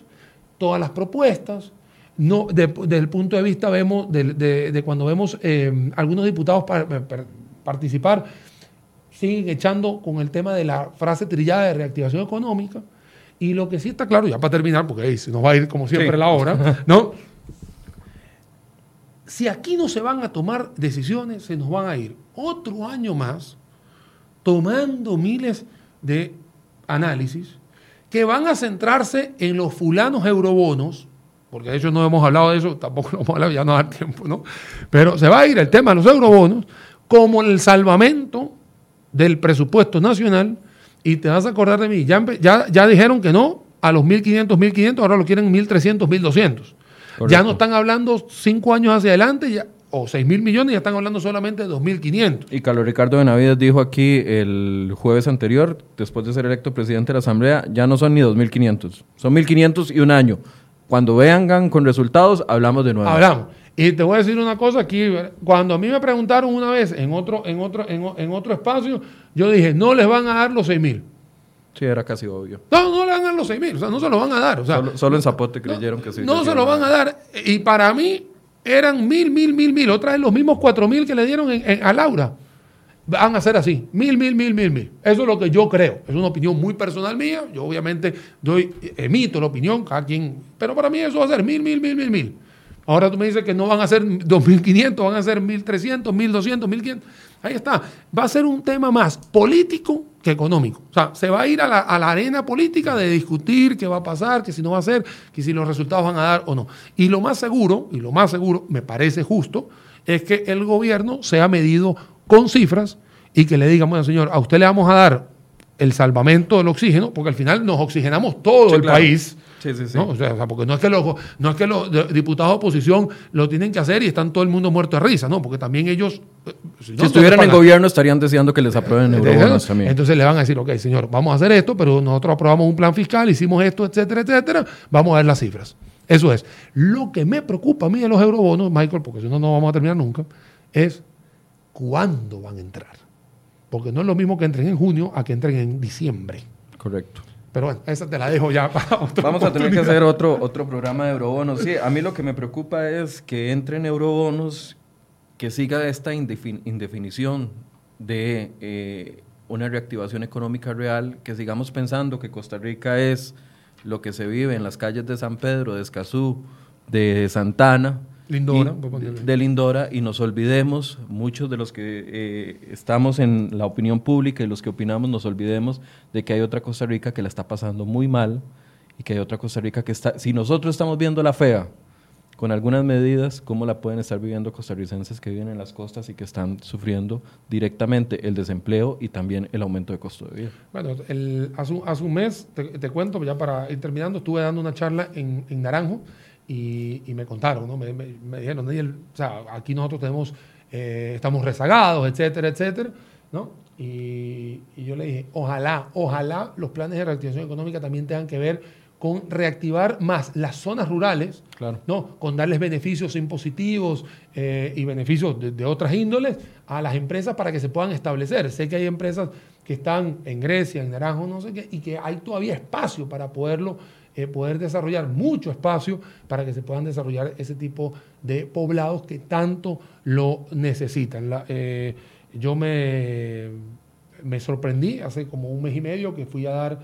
todas las propuestas, no, desde el punto de vista vemos, de, cuando vemos eh, algunos diputados participar, siguen echando con el tema de la frase trillada de reactivación económica. Y lo que sí está claro, ya para terminar, porque ahí se nos va a ir como siempre la hora, ¿no? (laughs) Si aquí no se van a tomar decisiones, se nos van a ir otro año más tomando miles de análisis que van a centrarse en los fulanos eurobonos, porque de hecho no hemos hablado de eso, tampoco lo hemos hablado, ya no da tiempo, ¿no? Pero se va a ir el tema de los eurobonos como el salvamento del presupuesto nacional y te vas a acordar de mí, ya, ya, dijeron que no a los 1.500, 1.500, ahora lo quieren 1.300, 1.200. Ya no están hablando cinco años hacia adelante ya, o 6 mil millones, ya están hablando solamente de 2.500. Y Carlos Ricardo Benavides dijo aquí el jueves anterior, después de ser electo presidente de la Asamblea, ya no son ni 2.500, son 1.500 y un año. Cuando vengan con resultados, hablamos de nuevo. Hablamos. Y te voy a decir una cosa aquí. Cuando a mí me preguntaron una vez en otro, en otro, en, otro espacio, yo dije, no les van a dar los 6 mil. Sí, era casi obvio. No, no le van a dar los 6 mil. O sea, no se lo van a dar. O sea, solo, en Zapote creyeron que sí. No se lo van a dar. Y para mí eran mil, mil, mil, mil. Otra vez los mismos 4 mil que le dieron a Laura van a ser así, mil, mil, mil, mil, mil. Eso es lo que yo creo. Es una opinión muy personal mía. Yo obviamente doy, emito la opinión, cada quien, pero para mí eso va a ser mil, mil, mil, mil, mil. Ahora tú me dices que no van a ser 2.500, van a ser 1.300, 1.200, 1.500. Ahí está. Va a ser un tema más político que económico. O sea, se va a ir a la, a la, arena política de discutir qué va a pasar, que si no va a ser, que si los resultados van a dar o no. Y lo más seguro, y lo más seguro, me parece justo, es que el gobierno sea medido con cifras y que le digamos, bueno, señor, a usted le vamos a dar el salvamento del oxígeno, porque al final nos oxigenamos todo el país. Sí, sí, sí. ¿no? O sea, porque no es, que los, no es que los diputados de oposición lo tienen que hacer y están todo el mundo muerto de risa, no, porque también ellos... Eh, si, estuvieran en gobierno estarían deseando que les aprueben eurobonos también. Entonces le van a decir, ok, señor, vamos a hacer esto, pero nosotros aprobamos un plan fiscal, hicimos esto, etcétera, etcétera, vamos a ver las cifras. Eso es. Lo que me preocupa a mí de los eurobonos, Michael, porque si no, no vamos a terminar nunca, es cuándo van a entrar. Porque no es lo mismo que entren en junio a que entren en diciembre. Correcto. Pero bueno, esa te la dejo ya para otro Vamos a tener que hacer otro, otro programa de eurobonos. Sí, a mí lo que me preocupa es que entren eurobonos, que siga esta indefinición de eh, una reactivación económica real, que sigamos pensando que Costa Rica es lo que se vive en las calles de San Pedro, de Escazú, de Santana, Lindora, de Lindora, y nos olvidemos, muchos de los que eh, estamos en la opinión pública y los que opinamos, nos olvidemos de que hay otra Costa Rica que la está pasando muy mal y que hay otra Costa Rica que está, si nosotros estamos viendo la fea con algunas medidas, ¿cómo la pueden estar viviendo costarricenses que viven en las costas y que están sufriendo directamente el desempleo y también el aumento de costo de vida? Bueno, el, hace, un, mes, te, cuento, ya para ir terminando, estuve dando una charla en, en Naranjo y, me contaron, ¿no? Me, dijeron, Daniel, o sea, aquí nosotros tenemos, eh, estamos rezagados, etcétera, etcétera, ¿no? Y, yo le dije, ojalá, ojalá los planes de reactivación económica también tengan que ver con reactivar más las zonas rurales, ¿no? con darles beneficios impositivos eh, y beneficios de, otras índoles a las empresas para que se puedan establecer. Sé que hay empresas que están en Grecia, en Naranjo, no sé qué, y que hay todavía espacio para poderlo, eh, poder desarrollar, mucho espacio para que se puedan desarrollar ese tipo de poblados que tanto lo necesitan. Eh, yo me, me sorprendí hace como un mes y medio que fui a dar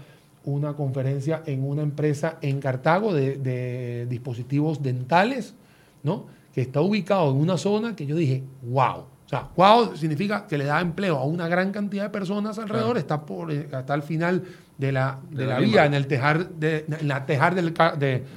una conferencia en una empresa en Cartago de, dispositivos dentales, ¿no? que está ubicado en una zona que yo dije, wow. O sea, wow significa que le da empleo a una gran cantidad de personas alrededor, está por, eh, hasta el final de la, de, la, vía, en el tejar, de, en la tejar del,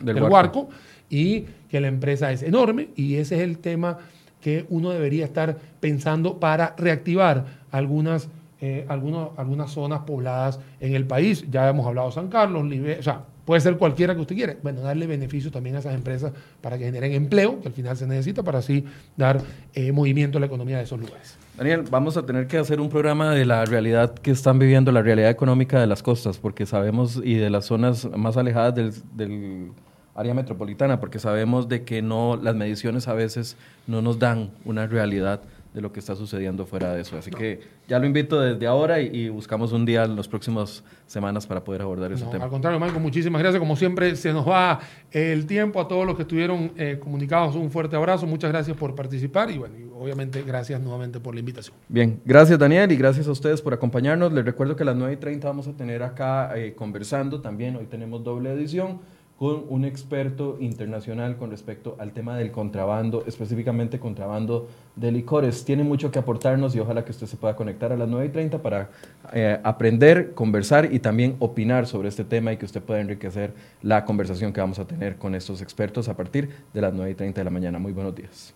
del, huarco. y que la empresa es enorme y ese es el tema que uno debería estar pensando para reactivar algunas eh, algunas zonas pobladas en el país. Ya hemos hablado de San Carlos, o sea, puede ser cualquiera que usted quiera. Bueno, darle beneficios también a esas empresas para que generen empleo, que al final se necesita para así dar eh, movimiento a la economía de esos lugares. Daniel, vamos a tener que hacer un programa de la realidad que están viviendo, la realidad económica de las costas, porque sabemos, y de las zonas más alejadas del, del área metropolitana, porque sabemos de que no, las mediciones a veces no nos dan una realidad de lo que está sucediendo fuera de eso. Así que ya lo invito desde ahora y, buscamos un día en las próximas semanas para poder abordar ese tema. Al contrario, Marco, muchísimas gracias. Como siempre, se nos va el tiempo a todos los que estuvieron eh, comunicados. Un fuerte abrazo. Muchas gracias por participar y, bueno, obviamente gracias nuevamente por la invitación. Bien, gracias Daniel y gracias a ustedes por acompañarnos. Les recuerdo que a las 9 y 30 vamos a tener acá eh, conversando también. Hoy tenemos doble edición con un experto internacional con respecto al tema del contrabando, específicamente contrabando de licores. Tiene mucho que aportarnos y ojalá que usted se pueda conectar a las 9 y 30 para eh, aprender, conversar y también opinar sobre este tema y que usted pueda enriquecer la conversación que vamos a tener con estos expertos a partir de las 9 y 30 de la mañana. Muy buenos días.